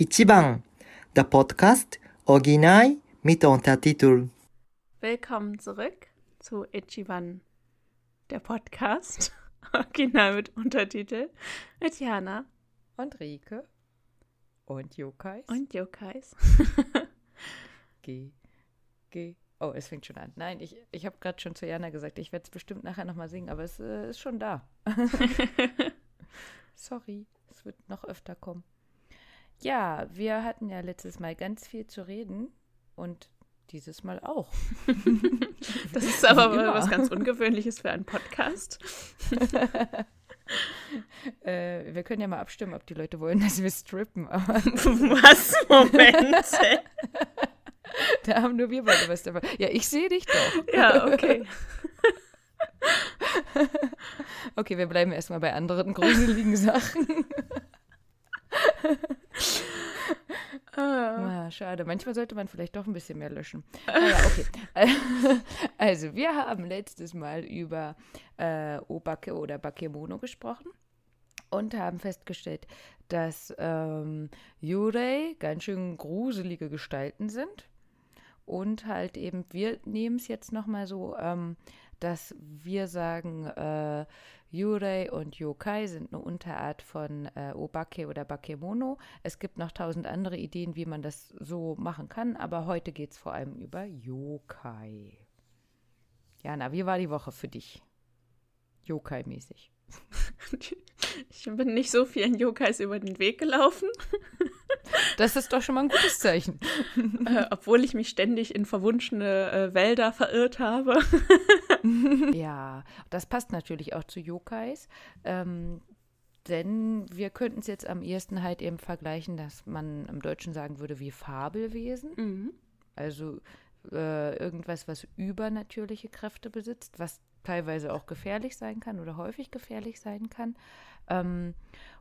Ichiban, der Podcast Original mit Untertitel. Willkommen zurück zu Ichiban, der Podcast Original mit Untertitel mit Jana und Rike und Yokais. und Yokais. G. G. Oh, es fängt schon an. Nein, ich, ich habe gerade schon zu Jana gesagt, ich werde es bestimmt nachher nochmal singen, aber es äh, ist schon da. Sorry, es wird noch öfter kommen. Ja, wir hatten ja letztes Mal ganz viel zu reden und dieses Mal auch. Das ist aber immer. was ganz Ungewöhnliches für einen Podcast. äh, wir können ja mal abstimmen, ob die Leute wollen, dass wir strippen, Was? Moment. da haben nur wir beide was dabei. Ja, ich sehe dich doch. Ja, okay. Okay, wir bleiben erstmal bei anderen gruseligen Sachen. Ah, Ah, schade. Manchmal sollte man vielleicht doch ein bisschen mehr löschen. Naja, okay. Also, wir haben letztes Mal über äh, Obake oder Bakemono gesprochen und haben festgestellt, dass ähm, Yurei ganz schön gruselige Gestalten sind. Und halt eben, wir nehmen es jetzt nochmal so, ähm, dass wir sagen, äh, Yurei und Yokai sind eine Unterart von äh, Obake oder Bakemono. Es gibt noch tausend andere Ideen, wie man das so machen kann, aber heute geht es vor allem über Yokai. Jana, wie war die Woche für dich? Yokai-mäßig. Ich bin nicht so vielen Yokais über den Weg gelaufen, Das ist doch schon mal ein gutes Zeichen. äh, obwohl ich mich ständig in verwunschene äh, Wälder verirrt habe. Ja, das passt natürlich auch zu Yokais. Ähm, denn wir könnten es jetzt am ehesten halt eben vergleichen, dass man im Deutschen sagen würde wie Fabelwesen. Mhm. Also äh, irgendwas, was übernatürliche Kräfte besitzt, was teilweise auch gefährlich sein kann oder häufig gefährlich sein kann. Ähm,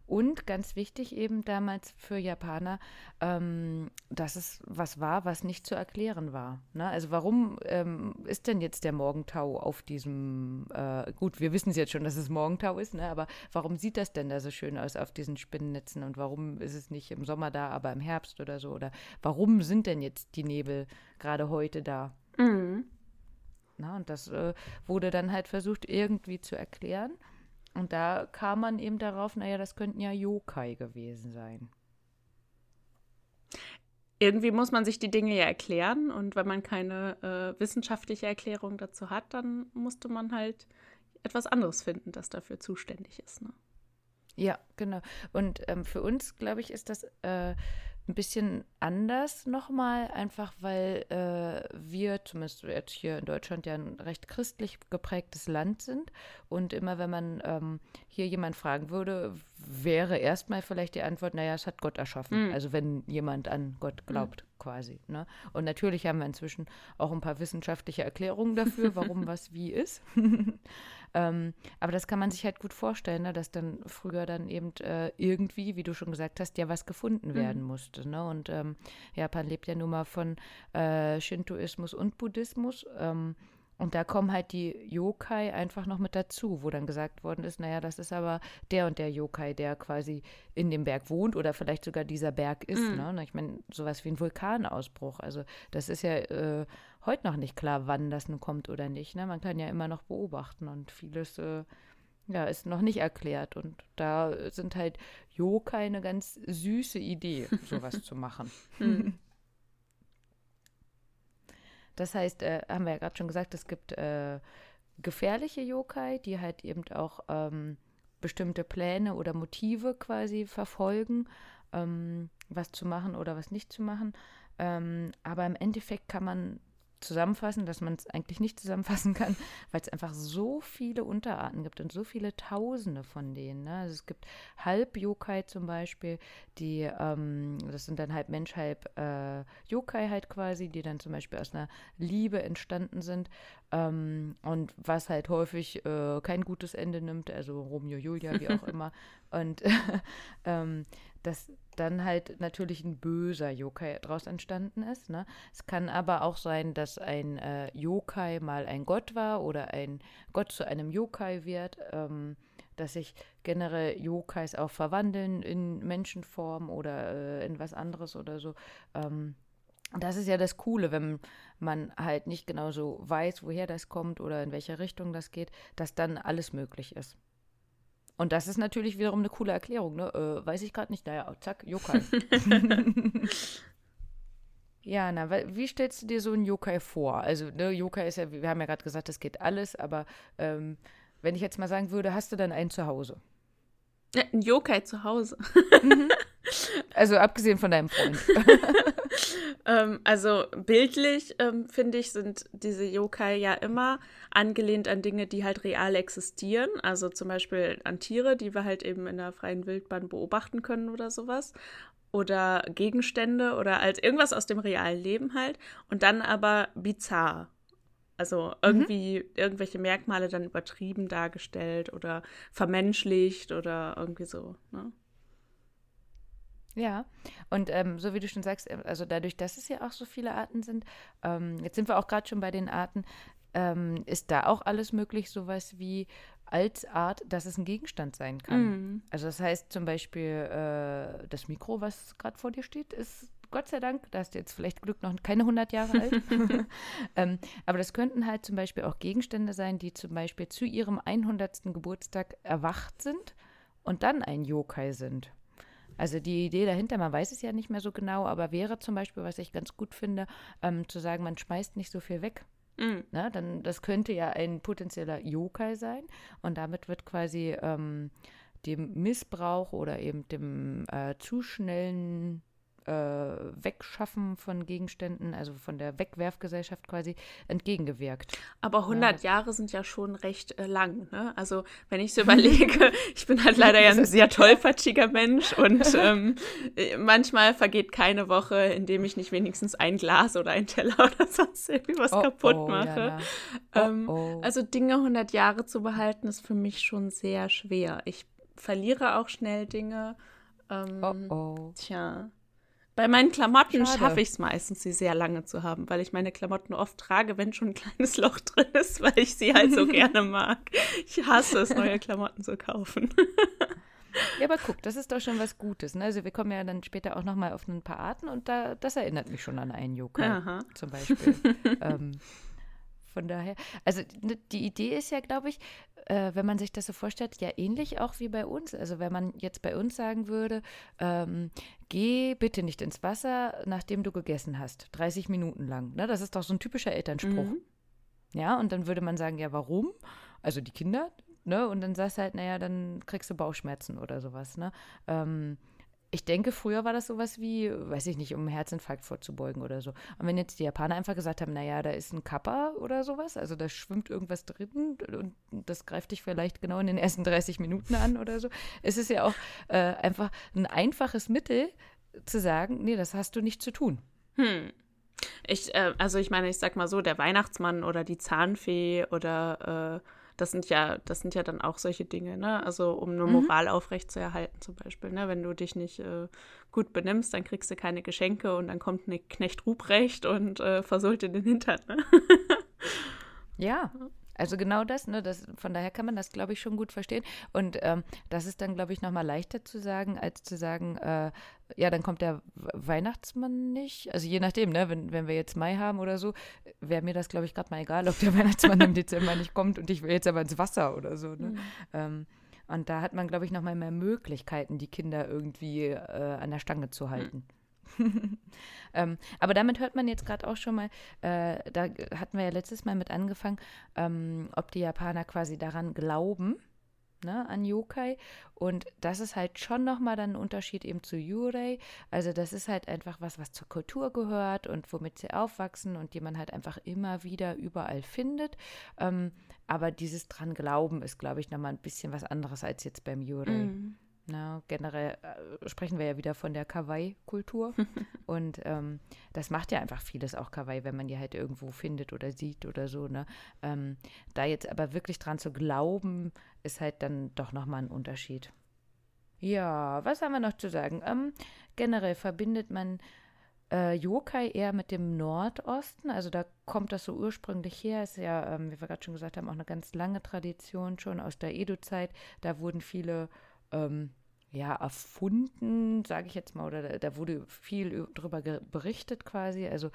und ganz wichtig eben damals für Japaner, ähm, dass es was war, was nicht zu erklären war. Ne? Also warum ähm, ist denn jetzt der Morgentau auf diesem, äh, gut, wir wissen es jetzt schon, dass es Morgentau ist, ne? aber warum sieht das denn da so schön aus auf diesen Spinnennetzen und warum ist es nicht im Sommer da, aber im Herbst oder so? Oder warum sind denn jetzt die Nebel gerade heute da? Mhm. Na, und das äh, wurde dann halt versucht irgendwie zu erklären. Und da kam man eben darauf, naja, das könnten ja Yokai gewesen sein. Irgendwie muss man sich die Dinge ja erklären und wenn man keine äh, wissenschaftliche Erklärung dazu hat, dann musste man halt etwas anderes finden, das dafür zuständig ist. Ne? Ja, genau. Und ähm, für uns, glaube ich, ist das äh, ein bisschen anders nochmal, einfach weil äh, wir, zumindest jetzt hier in Deutschland, ja ein recht christlich geprägtes Land sind. Und immer wenn man ähm, hier jemand fragen würde, wäre erstmal vielleicht die Antwort, naja, es hat Gott erschaffen. Mhm. Also wenn jemand an Gott glaubt, quasi. Ne? Und natürlich haben wir inzwischen auch ein paar wissenschaftliche Erklärungen dafür, warum was wie ist. Ähm, aber das kann man sich halt gut vorstellen, ne, dass dann früher dann eben äh, irgendwie, wie du schon gesagt hast, ja was gefunden werden musste. Ne? Und ähm, Japan lebt ja nun mal von äh, Shintoismus und Buddhismus. Ähm, und da kommen halt die Yokai einfach noch mit dazu, wo dann gesagt worden ist, naja, das ist aber der und der Yokai, der quasi in dem Berg wohnt oder vielleicht sogar dieser Berg ist. Mhm. Ne? Ich meine, sowas wie ein Vulkanausbruch. Also das ist ja äh, heute noch nicht klar, wann das nun kommt oder nicht. Ne? Man kann ja immer noch beobachten und vieles äh, ja, ist noch nicht erklärt. Und da sind halt Yokai eine ganz süße Idee, sowas zu machen. Mhm. Das heißt, äh, haben wir ja gerade schon gesagt, es gibt äh, gefährliche Yokai, die halt eben auch ähm, bestimmte Pläne oder Motive quasi verfolgen, ähm, was zu machen oder was nicht zu machen. Ähm, aber im Endeffekt kann man zusammenfassen, dass man es eigentlich nicht zusammenfassen kann, weil es einfach so viele Unterarten gibt und so viele Tausende von denen. Ne? Also es gibt Halb-Yokai zum Beispiel, die, ähm, das sind dann halb Mensch, halb äh, Yokai halt quasi, die dann zum Beispiel aus einer Liebe entstanden sind ähm, und was halt häufig äh, kein gutes Ende nimmt, also Romeo, Julia, wie auch immer. Und ähm, dass dann halt natürlich ein böser Yokai daraus entstanden ist. Ne? Es kann aber auch sein, dass ein äh, Yokai mal ein Gott war oder ein Gott zu einem Yokai wird. Ähm, dass sich generell Yokais auch verwandeln in Menschenform oder äh, in was anderes oder so. Ähm, das ist ja das Coole, wenn man halt nicht genau so weiß, woher das kommt oder in welche Richtung das geht, dass dann alles möglich ist. Und das ist natürlich wiederum eine coole Erklärung, ne? Äh, weiß ich gerade nicht. Naja, zack, Yokai. ja, na, wie stellst du dir so einen Yokai vor? Also, ne, Yokai ist ja, wir haben ja gerade gesagt, das geht alles, aber ähm, wenn ich jetzt mal sagen würde, hast du dann einen zu Hause? Ja, ein Yokai zu Hause. Mhm. Also abgesehen von deinem Freund. ähm, also bildlich, ähm, finde ich, sind diese Yokai ja immer angelehnt an Dinge, die halt real existieren. Also zum Beispiel an Tiere, die wir halt eben in der freien Wildbahn beobachten können oder sowas. Oder Gegenstände oder als irgendwas aus dem realen Leben halt. Und dann aber bizarr. Also mhm. irgendwie mhm. irgendwelche Merkmale dann übertrieben dargestellt oder vermenschlicht oder irgendwie so. Ne? Ja, und ähm, so wie du schon sagst, äh, also dadurch, dass es ja auch so viele Arten sind, ähm, jetzt sind wir auch gerade schon bei den Arten, ähm, ist da auch alles möglich, sowas wie als Art, dass es ein Gegenstand sein kann. Mhm. Also das heißt zum Beispiel, äh, das Mikro, was gerade vor dir steht, ist Gott sei Dank, da hast du jetzt vielleicht Glück noch keine 100 Jahre alt. ähm, aber das könnten halt zum Beispiel auch Gegenstände sein, die zum Beispiel zu ihrem 100. Geburtstag erwacht sind und dann ein Yokai sind. Also die Idee dahinter, man weiß es ja nicht mehr so genau, aber wäre zum Beispiel, was ich ganz gut finde, ähm, zu sagen, man schmeißt nicht so viel weg. Mhm. Na, dann, das könnte ja ein potenzieller Yokai sein und damit wird quasi ähm, dem Missbrauch oder eben dem äh, zu schnellen äh, Wegschaffen von Gegenständen, also von der Wegwerfgesellschaft quasi, entgegengewirkt. Aber 100 ja. Jahre sind ja schon recht äh, lang. Ne? Also wenn ich so überlege, ich bin halt leider ja ein sehr tollpatschiger Mensch und ähm, äh, manchmal vergeht keine Woche, in dem ich nicht wenigstens ein Glas oder ein Teller oder sonst irgendwie was oh, kaputt oh, mache. Ähm, oh, also Dinge 100 Jahre zu behalten, ist für mich schon sehr schwer. Ich verliere auch schnell Dinge. Ähm, oh, oh. Tja. Bei meinen Klamotten schaffe ich es meistens, sie sehr lange zu haben, weil ich meine Klamotten oft trage, wenn schon ein kleines Loch drin ist, weil ich sie halt so gerne mag. Ich hasse es, neue Klamotten zu kaufen. Ja, aber guck, das ist doch schon was Gutes. Ne? Also wir kommen ja dann später auch noch mal auf ein paar Arten und da, das erinnert mich schon an einen Yokai Aha. zum Beispiel. ähm, von daher, also ne, die Idee ist ja, glaube ich, äh, wenn man sich das so vorstellt, ja ähnlich auch wie bei uns. Also wenn man jetzt bei uns sagen würde, ähm, geh bitte nicht ins Wasser, nachdem du gegessen hast, 30 Minuten lang. Ne? Das ist doch so ein typischer Elternspruch. Mhm. Ja, und dann würde man sagen, ja, warum? Also die Kinder, ne? Und dann sagst du halt, naja, dann kriegst du Bauchschmerzen oder sowas, ne? Ähm, ich denke, früher war das sowas wie, weiß ich nicht, um einen Herzinfarkt vorzubeugen oder so. Und wenn jetzt die Japaner einfach gesagt haben, naja, da ist ein Kappa oder sowas, also da schwimmt irgendwas drin und das greift dich vielleicht genau in den ersten 30 Minuten an oder so, ist es ja auch äh, einfach ein einfaches Mittel zu sagen, nee, das hast du nicht zu tun. Hm. Ich, äh, also ich meine, ich sag mal so, der Weihnachtsmann oder die Zahnfee oder äh das sind ja, das sind ja dann auch solche Dinge, ne? Also um eine mhm. Moral mhm. aufrechtzuerhalten zum Beispiel, ne? Wenn du dich nicht äh, gut benimmst, dann kriegst du keine Geschenke und dann kommt eine Knecht Ruprecht und äh, versohlt dir den Hintern, ne? ja, also genau das, ne, das, von daher kann man das, glaube ich, schon gut verstehen. Und ähm, das ist dann, glaube ich, nochmal leichter zu sagen, als zu sagen, äh, ja, dann kommt der Weihnachtsmann nicht. Also je nachdem, ne, wenn, wenn wir jetzt Mai haben oder so, wäre mir das, glaube ich, gerade mal egal, ob der Weihnachtsmann im Dezember nicht kommt und ich will jetzt aber ins Wasser oder so. Ne? Mhm. Ähm, und da hat man, glaube ich, nochmal mehr Möglichkeiten, die Kinder irgendwie äh, an der Stange zu halten. Mhm. ähm, aber damit hört man jetzt gerade auch schon mal, äh, da hatten wir ja letztes Mal mit angefangen, ähm, ob die Japaner quasi daran glauben, ne, an Yokai. Und das ist halt schon nochmal dann ein Unterschied eben zu Yurei. Also das ist halt einfach was, was zur Kultur gehört und womit sie aufwachsen und die man halt einfach immer wieder überall findet. Ähm, aber dieses dran glauben ist, glaube ich, nochmal ein bisschen was anderes als jetzt beim Yurei. Mm. Na, generell äh, sprechen wir ja wieder von der Kawaii-Kultur. und ähm, das macht ja einfach vieles auch Kawaii, wenn man die halt irgendwo findet oder sieht oder so. Ne? Ähm, da jetzt aber wirklich dran zu glauben, ist halt dann doch nochmal ein Unterschied. Ja, was haben wir noch zu sagen? Ähm, generell verbindet man äh, Yokai eher mit dem Nordosten, also da kommt das so ursprünglich her, ist ja, ähm, wie wir gerade schon gesagt haben, auch eine ganz lange Tradition schon aus der Edo-Zeit. Da wurden viele ähm, ja, erfunden, sage ich jetzt mal, oder da, da wurde viel darüber berichtet quasi. Also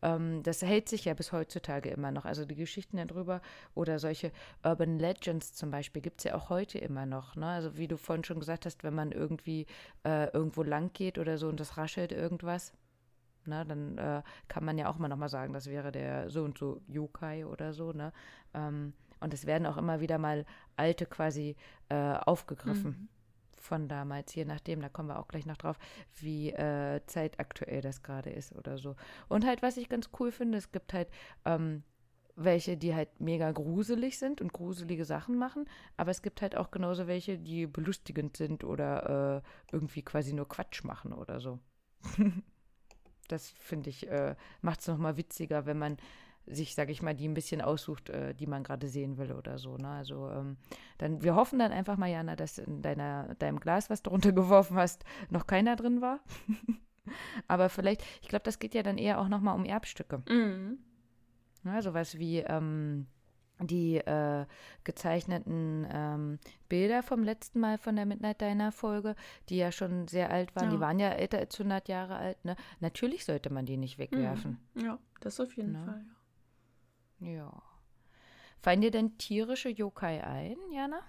ähm, das hält sich ja bis heutzutage immer noch. Also die Geschichten darüber oder solche Urban Legends zum Beispiel gibt es ja auch heute immer noch. Ne? Also wie du vorhin schon gesagt hast, wenn man irgendwie äh, irgendwo lang geht oder so und das raschelt irgendwas, ne, dann äh, kann man ja auch mal nochmal sagen, das wäre der so und so Yokai oder so. Ne? Ähm, und es werden auch immer wieder mal alte quasi äh, aufgegriffen. Mhm von damals, je nachdem, da kommen wir auch gleich noch drauf, wie äh, zeitaktuell das gerade ist oder so. Und halt, was ich ganz cool finde, es gibt halt ähm, welche, die halt mega gruselig sind und gruselige Sachen machen, aber es gibt halt auch genauso welche, die belustigend sind oder äh, irgendwie quasi nur Quatsch machen oder so. das finde ich, äh, macht es nochmal witziger, wenn man sich, sage ich mal, die ein bisschen aussucht, äh, die man gerade sehen will oder so. Ne? Also ähm, dann, wir hoffen dann einfach mal, Jana, dass in deiner, deinem Glas, was du runtergeworfen hast, noch keiner drin war. Aber vielleicht, ich glaube, das geht ja dann eher auch nochmal um Erbstücke. Mhm. Ja, sowas wie ähm, die äh, gezeichneten ähm, Bilder vom letzten Mal von der Midnight Diner Folge, die ja schon sehr alt waren, ja. die waren ja älter als 100 Jahre alt. Ne? Natürlich sollte man die nicht wegwerfen. Mhm. Ja, das auf jeden ne? Fall. Ja. Ja. Fallen dir denn tierische Yokai ein, Jana?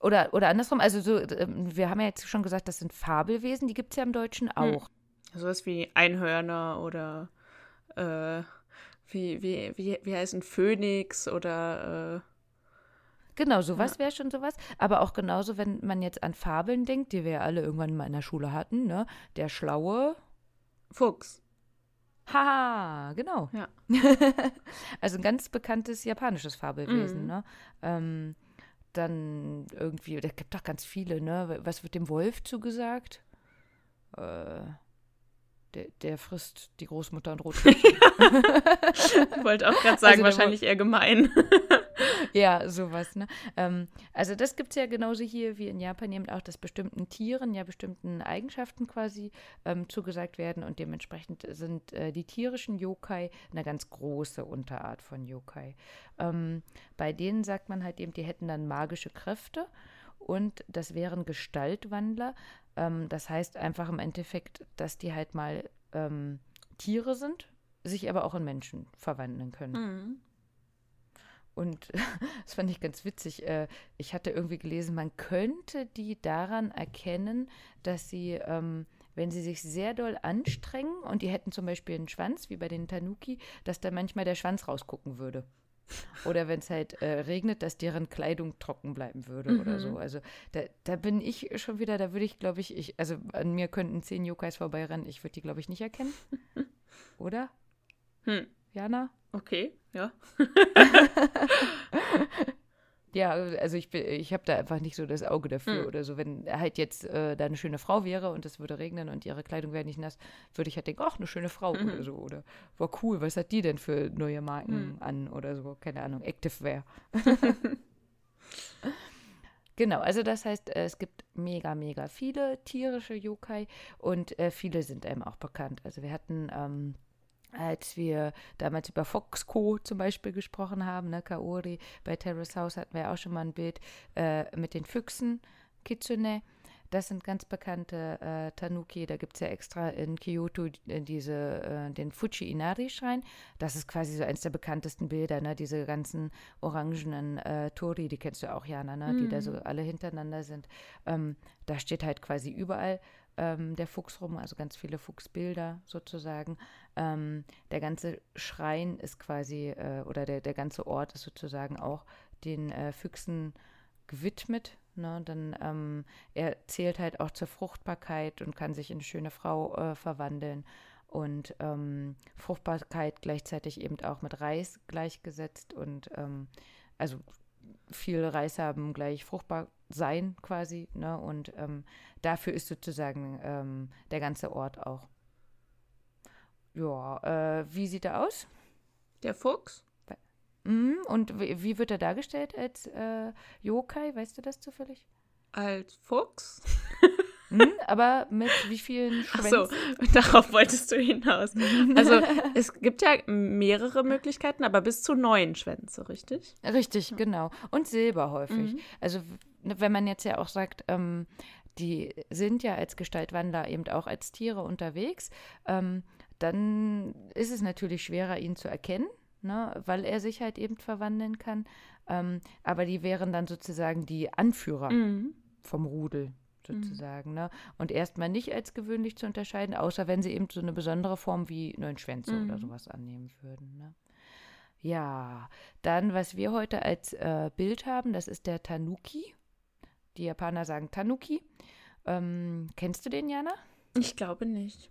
Oder, oder andersrum, also so, ähm, wir haben ja jetzt schon gesagt, das sind Fabelwesen, die gibt es ja im Deutschen hm. auch. Hm. Sowas wie Einhörner oder äh, wie, wie, wie, wie heißt ein Phönix oder äh, Genau, sowas ja. wäre schon sowas. Aber auch genauso, wenn man jetzt an Fabeln denkt, die wir ja alle irgendwann mal in der Schule hatten, ne? Der schlaue Fuchs. Haha, genau. Ja. also ein ganz bekanntes japanisches Fabelwesen, mhm. ne? Ähm, dann irgendwie, da gibt doch ganz viele, ne? Was wird dem Wolf zugesagt? Äh, der, der frisst die Großmutter und Rotkäppchen. ich wollte auch gerade sagen, also wahrscheinlich eher gemein. ja, sowas, ne? Ähm, also das gibt es ja genauso hier wie in Japan eben auch, dass bestimmten Tieren ja bestimmten Eigenschaften quasi ähm, zugesagt werden und dementsprechend sind äh, die tierischen Yokai eine ganz große Unterart von Yokai. Ähm, bei denen sagt man halt eben, die hätten dann magische Kräfte und das wären Gestaltwandler. Ähm, das heißt einfach im Endeffekt, dass die halt mal ähm, Tiere sind, sich aber auch in Menschen verwandeln können. Mhm. Und das fand ich ganz witzig. Äh, ich hatte irgendwie gelesen, man könnte die daran erkennen, dass sie, ähm, wenn sie sich sehr doll anstrengen und die hätten zum Beispiel einen Schwanz, wie bei den Tanuki, dass da manchmal der Schwanz rausgucken würde. Oder wenn es halt äh, regnet, dass deren Kleidung trocken bleiben würde mhm. oder so. Also da, da bin ich schon wieder, da würde ich, glaube ich, ich, also an mir könnten zehn Yokais vorbeirennen, ich würde die, glaube ich, nicht erkennen. oder? Hm. Jana? Okay, ja. ja, also ich, ich habe da einfach nicht so das Auge dafür hm. oder so. Wenn halt jetzt äh, da eine schöne Frau wäre und es würde regnen und ihre Kleidung wäre nicht nass, würde ich halt denken, ach, eine schöne Frau mhm. oder so. Oder war cool, was hat die denn für neue Marken mhm. an oder so? Keine Ahnung, Activewear. Genau, also das heißt, äh, es gibt mega, mega viele tierische Yokai und äh, viele sind einem auch bekannt. Also wir hatten ähm, als wir damals über Foxco zum Beispiel gesprochen haben, ne, Kaori, bei Terrace House hatten wir auch schon mal ein Bild äh, mit den Füchsen, Kitsune. Das sind ganz bekannte äh, Tanuki. Da gibt es ja extra in Kyoto äh, diese, äh, den Fuji Inari-Schrein. Das ist quasi so eins der bekanntesten Bilder, ne? diese ganzen orangenen äh, Tori, die kennst du auch, Jana, ne? Mhm. die da so mhm. alle hintereinander sind. Ähm, da steht halt quasi überall ähm, der Fuchs rum, also ganz viele Fuchsbilder sozusagen. Ähm, der ganze Schrein ist quasi, äh, oder der, der ganze Ort ist sozusagen auch den äh, Füchsen gewidmet. Ne? Dann ähm, er zählt halt auch zur Fruchtbarkeit und kann sich in schöne Frau äh, verwandeln. Und ähm, Fruchtbarkeit gleichzeitig eben auch mit Reis gleichgesetzt und ähm, also viel Reis haben gleich fruchtbar sein quasi. Ne? Und ähm, dafür ist sozusagen ähm, der ganze Ort auch. Ja, äh, wie sieht er aus? Der Fuchs. Mhm, und wie, wie, wird er dargestellt als äh, Yokai? Weißt du das zufällig? Als Fuchs? Hm, aber mit wie vielen Ach Schwänzen? so, darauf wolltest du hinaus. Also es gibt ja mehrere Möglichkeiten, aber bis zu neun Schwänze, richtig? Richtig, genau. Und Silber häufig. Mhm. Also wenn man jetzt ja auch sagt, ähm, die sind ja als Gestaltwandler eben auch als Tiere unterwegs, ähm, dann ist es natürlich schwerer, ihn zu erkennen, ne, weil er sich halt eben verwandeln kann. Ähm, aber die wären dann sozusagen die Anführer Mhm. vom Rudel sozusagen. Ne? Und erstmal nicht als gewöhnlich zu unterscheiden, außer wenn sie eben so eine besondere Form wie neun Schwänze oder Mhm. sowas annehmen würden. Ne? Ja, dann, was wir heute als äh, Bild haben, das ist der Tanuki. Die Japaner sagen Tanuki. Ähm, kennst du den, Jana? Ich glaube nicht.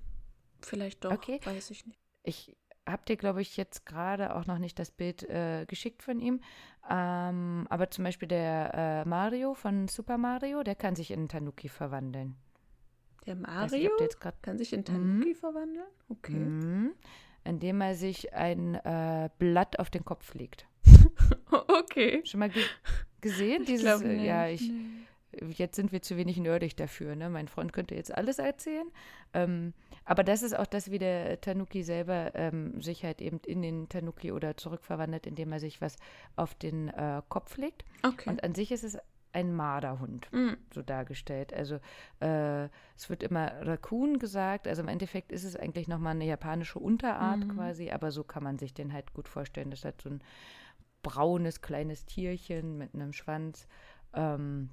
Vielleicht doch, Okay. weiß ich nicht. Ich habe dir, glaube ich, jetzt gerade auch noch nicht das Bild äh, geschickt von ihm. Ähm, aber zum Beispiel der äh, Mario von Super Mario, der kann sich in Tanuki verwandeln. Der nicht, Mario ob der kann sich in Tanuki verwandeln? Okay. Mhm. Indem er sich ein äh, Blatt auf den Kopf legt. Okay. Schon mal ge gesehen? Ich Dieses, glaube äh, nicht. ja, ich, nee. Jetzt sind wir zu wenig nerdig dafür. Ne? Mein Freund könnte jetzt alles erzählen. Ähm, aber das ist auch das, wie der Tanuki selber ähm, sich halt eben in den Tanuki oder zurückverwandelt, indem er sich was auf den äh, Kopf legt. Okay. Und an sich ist es ein Marderhund. Mhm. so dargestellt. Also äh, es wird immer Raccoon gesagt, also im Endeffekt ist es eigentlich nochmal eine japanische Unterart Mhm. quasi, aber so kann man sich den halt gut vorstellen. Das hat so ein braunes kleines Tierchen mit einem Schwanz. Ähm,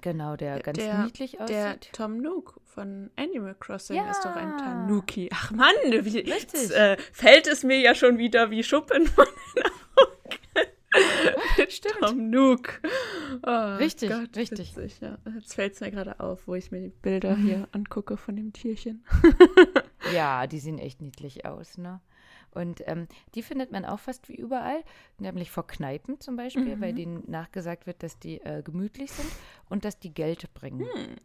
genau, der ganz der- niedlich Der aussieht. Tom Nook von Animal Crossing Ja. ist doch ein Tanuki. Ach Mann, wie, jetzt, äh, fällt es mir ja schon wieder wie Schuppen von den Augen. Stimmt. Tom Nook. Oh, Richtig, richtig. Witzig, ja. Jetzt fällt es mir gerade auf, wo ich mir die Bilder hier angucke von dem Tierchen. Ja, die sehen echt niedlich aus, ne? Und ähm, die findet man auch fast wie überall, nämlich vor Kneipen zum Beispiel, weil denen nachgesagt wird, dass die äh, gemütlich sind und dass die Geld bringen. Hm.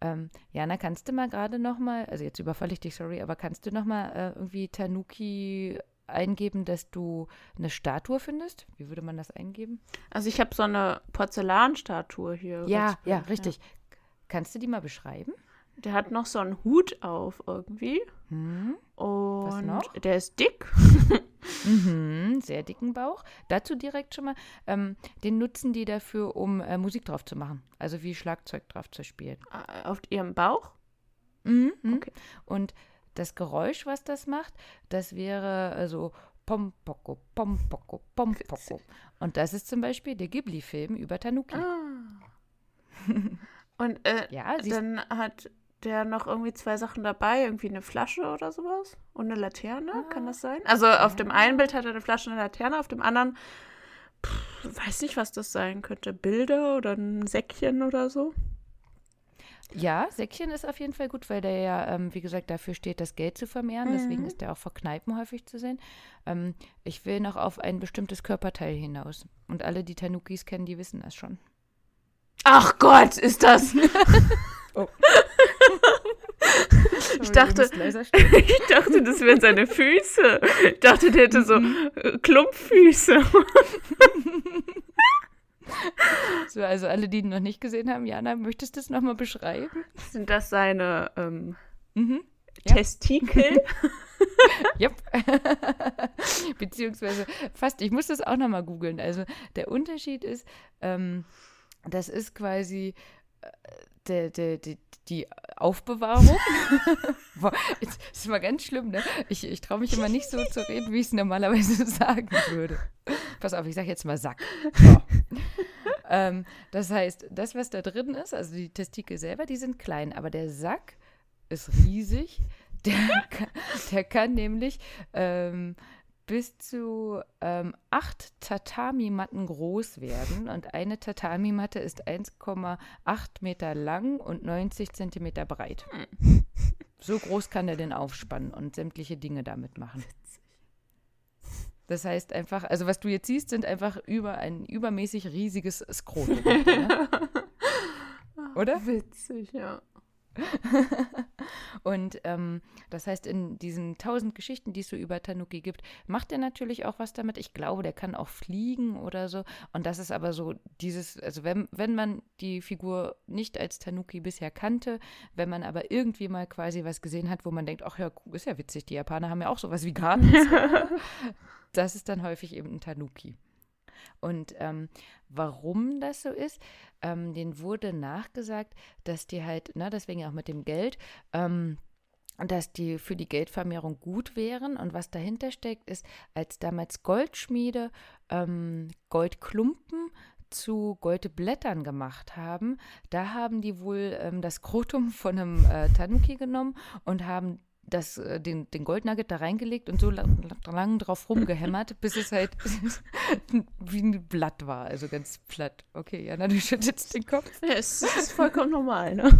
Ähm, Jana, kannst du mal gerade noch mal, also jetzt überfalle ich dich, sorry, aber kannst du noch mal äh, irgendwie Tanuki eingeben, dass du eine Statue findest? Wie würde man das eingeben? Also ich habe so eine Porzellanstatue hier. Ja, ja, richtig. Kannst du die mal beschreiben? Der hat noch so einen Hut auf irgendwie. Hm? Und der ist dick. Mhm, sehr dicken Bauch. Dazu direkt schon mal, ähm, den nutzen die dafür, um äh, Musik drauf zu machen. Also wie Schlagzeug drauf zu spielen. äh, Auf ihrem Bauch. Mhm. mhm. Okay. Und das Geräusch, was das macht, das wäre also Pompoko, Pompoko, Pompoko. Und das ist zum Beispiel der Ghibli-Film über Tanuki. Ah. Und äh, Ja, dann hat der noch irgendwie zwei Sachen dabei, irgendwie eine Flasche oder sowas und eine Laterne, Ah. kann das sein? Also auf dem einen Bild hat er eine Flasche und eine Laterne, auf dem anderen pff, weiß nicht, was das sein könnte, Bilder oder ein Säckchen oder so. Ja, Säckchen ist auf jeden Fall gut, weil der ja, ähm, wie gesagt, dafür steht, das Geld zu vermehren. Deswegen Mhm. ist der auch vor Kneipen häufig zu sehen. Ähm, ich will noch auf ein bestimmtes Körperteil hinaus. Und alle, die Tanukis kennen, die wissen das schon. Ach Gott, ist das. Oh. Ich dachte, ich dachte, das wären seine Füße. Ich dachte, der hätte so äh, Klumpfüße. So, also alle, die ihn noch nicht gesehen haben, Jana, möchtest du es nochmal beschreiben? Sind das seine ähm, Mhm. Ja. Testikel? Yep. Beziehungsweise fast, ich muss das auch nochmal googeln. Also der Unterschied ist, ähm, das ist quasi äh, der, der, die, die Aufbewahrung. Boah, das ist mal ganz schlimm, ne? Ich, ich traue mich immer nicht so zu reden, wie ich es normalerweise sagen würde. Pass auf, ich sage jetzt mal Sack. So. ähm, das heißt, das, was da drin ist, also die Testikel selber, die sind klein, aber der Sack ist riesig. Der kann, der kann nämlich ähm, bis zu ähm, acht Tatami-Matten groß werden. Und eine Tatami-Matte ist 1,8 Meter lang und 90 Zentimeter breit. So groß kann er den aufspannen und sämtliche Dinge damit machen. Das heißt einfach, also was du jetzt siehst, sind einfach über ein übermäßig riesiges Skrotum. Ne? Oder? Witzig, ja. und ähm, das heißt, in diesen tausend Geschichten, die es so über Tanuki gibt, macht er natürlich auch was damit. Ich glaube, der kann auch fliegen oder so. Und das ist aber so dieses, also wenn, wenn man die Figur nicht als Tanuki bisher kannte, wenn man aber irgendwie mal quasi was gesehen hat, wo man denkt, ach ja, ist ja witzig, die Japaner haben ja auch sowas wie Garten. das ist dann häufig eben ein Tanuki. Und ähm, warum das so ist, ähm, denen wurde nachgesagt, dass die halt, na, deswegen auch mit dem Geld, ähm, dass die für die Geldvermehrung gut wären. Und was dahinter steckt, ist, als damals Goldschmiede ähm, Goldklumpen zu Goldblättern gemacht haben, da haben die wohl ähm, das Krotum von einem äh, Tanuki genommen und haben das, äh, den, den Goldnugget da reingelegt und so lang, lang drauf rumgehämmert, bis es halt wie ein Blatt war, also ganz platt. Okay, Jana, du schüttelst den Kopf. Ja, es ist vollkommen normal, ne?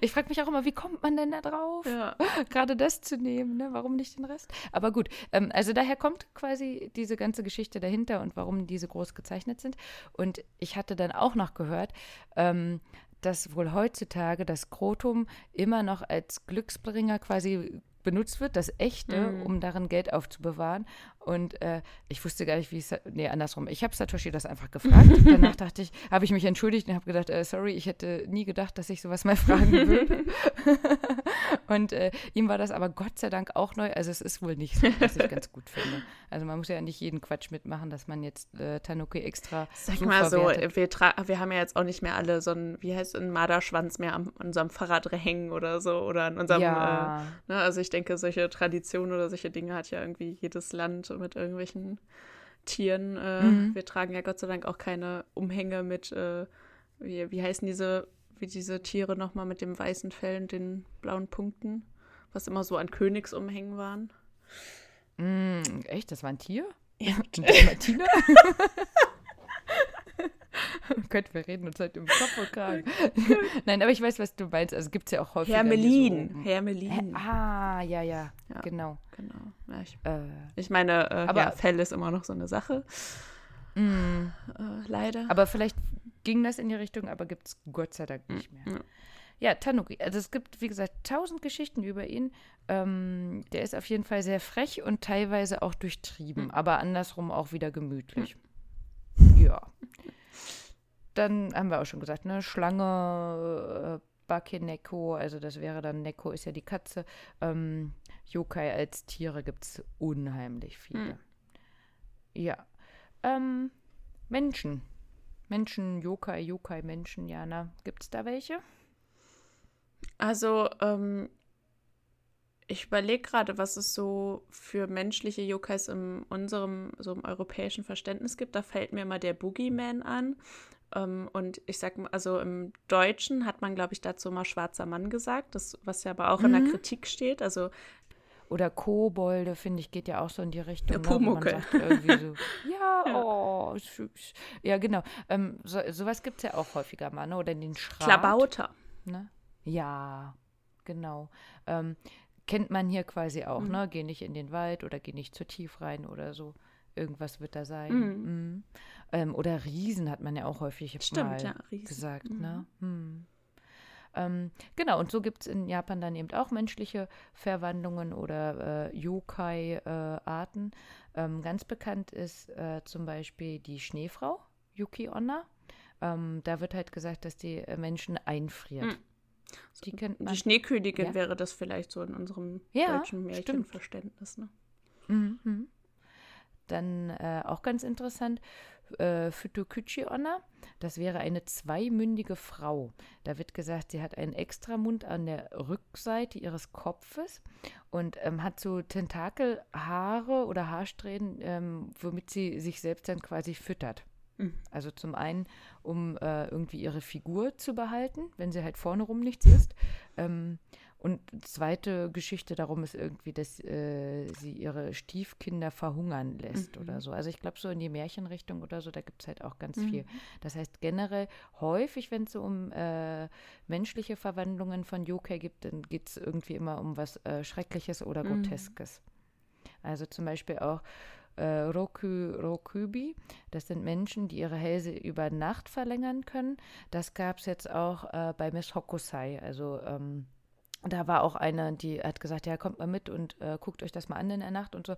ich frage mich auch immer, wie kommt man denn da drauf? Ja. Gerade das zu nehmen, ne? Warum nicht den Rest? Aber gut, ähm, also daher kommt quasi diese ganze Geschichte dahinter und warum diese groß gezeichnet sind. Und ich hatte dann auch noch gehört, ähm, dass wohl heutzutage das Krotum immer noch als Glücksbringer quasi benutzt wird, das echte, mm. um darin Geld aufzubewahren. Und äh, ich wusste gar nicht, wie es. Nee, andersrum. Ich habe Satoshi das einfach gefragt. Danach dachte ich, habe ich mich entschuldigt und habe gedacht, äh, sorry, ich hätte nie gedacht, dass ich sowas mal fragen würde. und äh, ihm war das aber Gott sei Dank auch neu. Also es ist wohl nicht so, was ich ganz gut finde. Also man muss ja nicht jeden Quatsch mitmachen, dass man jetzt äh, Tanuki extra. Sag mal so, wir, wir haben ja jetzt auch nicht mehr alle so ein, wie heißt es, ein Marderschwanz mehr an unserem Fahrrad hängen oder so oder an unserem. Ja. Äh, ne? Also ich denke, solche Traditionen oder solche Dinge hat ja irgendwie jedes Land mit irgendwelchen Tieren. Äh, mhm. Wir tragen ja Gott sei Dank auch keine Umhänge mit, äh, wie, wie heißen diese, wie diese Tiere nochmal mit dem weißen Fell und den blauen Punkten, was immer so an Königsumhängen waren. Mm, echt? Das war ein Tier? Ja. Martina? oh Gott, wir reden uns heute im Kopf und Kragen. Nein, aber ich weiß, was du meinst. Also gibt es ja auch häufig. Hermelin. So, Hermelin. ah, ja, ja, ja, genau. Genau. Ja, ich, äh, ich, meine, äh, aber, ja, Fell ist immer noch so eine Sache. Mm, äh, leider. Aber vielleicht ging das in die Richtung, aber gibt es Gott sei Dank nicht mehr. Ja. Ja, Tanuki. Also es gibt, wie gesagt, tausend Geschichten über ihn. Ähm, der ist auf jeden Fall sehr frech und teilweise auch durchtrieben, mhm. aber andersrum auch wieder gemütlich. Mhm. Ja. Dann haben wir auch schon gesagt, ne? Schlange, äh, Bakeneko, also das wäre dann, Neko ist ja die Katze. Ähm, Yokai als Tiere gibt es unheimlich viele. Mhm. Ja. Ähm, Menschen. Menschen, Yokai, Yokai, Menschen, Jana. Gibt es da welche? Also, ähm, ich überlege gerade, was es so für menschliche Yokais in unserem, so im europäischen Verständnis gibt. Da fällt mir mal der Boogeyman an. Ähm, und ich sag mal, also im Deutschen hat man, glaube ich, dazu mal schwarzer Mann gesagt, das, was ja aber auch mhm. in der mhm. Kritik steht. Also oder Kobolde, finde ich, geht ja auch so in die Richtung. Ne, Pumuckel. So, ja, oh, süß. Ja, genau. Ähm, so, sowas gibt es ja auch häufiger mal, ne? Oder den Schrat. Klabauter. Ne? Ja, genau. Ähm, kennt man hier quasi auch, mhm. ne? Geh nicht in den Wald oder geh nicht zu tief rein oder so. Irgendwas wird da sein. Mhm. Mhm. Ähm, oder Riesen hat man ja auch häufig Stimmt, mal ja, gesagt, ne? Hm. Ähm, genau, und so gibt es in Japan dann eben auch menschliche Verwandlungen oder äh, Yokai-Arten. Äh, ähm, ganz bekannt ist äh, zum Beispiel die Schneefrau, Yuki Onna. Ähm, da wird halt gesagt, dass die äh, Menschen einfriert. Mhm. Die, kennt man. die Schneekönigin ja. wäre das vielleicht so in unserem ja, deutschen Märchenverständnis. Ne? Mhm. Dann äh, auch ganz interessant, äh, Futokuchi Onna. Das wäre eine zweimündige Frau. Da wird gesagt, sie hat einen Extramund an der Rückseite ihres Kopfes und ähm, hat so Tentakelhaare oder Haarsträhnen, ähm, womit sie sich selbst dann quasi füttert. Mhm. Also zum einen, um äh, irgendwie ihre Figur zu behalten, wenn sie halt vorne rum nichts ist. Ähm, und zweite Geschichte darum ist irgendwie, dass äh, sie ihre Stiefkinder verhungern lässt mhm. oder so. Also ich glaube, so in die Märchenrichtung oder so, da gibt es halt auch ganz mhm. viel. Das heißt, generell häufig, wenn es so um äh, menschliche Verwandlungen von Yokai gibt, dann geht es irgendwie immer um was äh, Schreckliches oder mhm. Groteskes. Also zum Beispiel auch äh, Roku, Rokubi. Das sind Menschen, die ihre Hälse über Nacht verlängern können. Das gab es jetzt auch äh, bei Miss Hokusai. Also ähm, da war auch eine, die hat gesagt, ja, kommt mal mit und äh, guckt euch das mal an in der Nacht und so.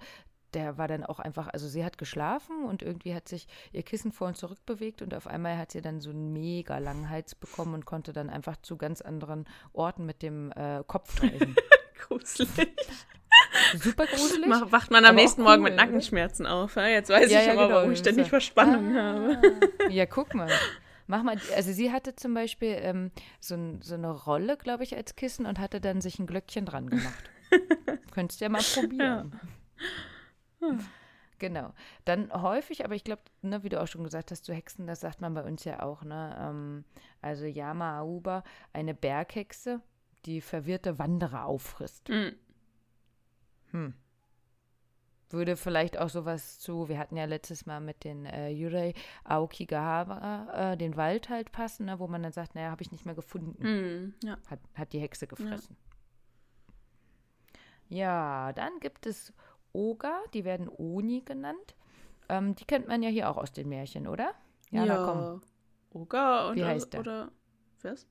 Der war dann auch einfach, also sie hat geschlafen und irgendwie hat sich ihr Kissen vor und zurück bewegt und auf einmal hat sie dann so einen mega langen Hals bekommen und konnte dann einfach zu ganz anderen Orten mit dem äh, Kopf reisen. Gruselig. Super gruselig. Mach, wacht man am nächsten Morgen cool, mit oder? Nackenschmerzen auf. Ja? Jetzt weiß Ja, ich ja, aber, genau, warum ich ständig Verspannung Ah. habe. Ja, guck mal. Mach mal, also sie hatte zum Beispiel ähm, so, so eine Rolle, glaube ich, als Kissen und hatte dann sich ein Glöckchen dran gemacht. Könntest du ja mal probieren. Genau. Dann häufig, aber ich glaube, ne, wie du auch schon gesagt hast, zu Hexen, das sagt man bei uns ja auch, ne? Ähm, also Yama Auba, eine Berghexe, die verwirrte Wanderer auffrisst. Mhm. Hm. Würde vielleicht auch sowas zu, wir hatten ja letztes Mal mit den äh, Yurei Aokigahara, äh, den Wald halt passen, ne, wo man dann sagt, naja, habe ich nicht mehr gefunden. Mhm. Ja. Hat, hat die Hexe gefressen. Ja. dann gibt es Oga, die werden Oni genannt. Ähm, die kennt man ja hier auch aus den Märchen, oder? Ja, na komm. Oga und Wie heißt der? oder was?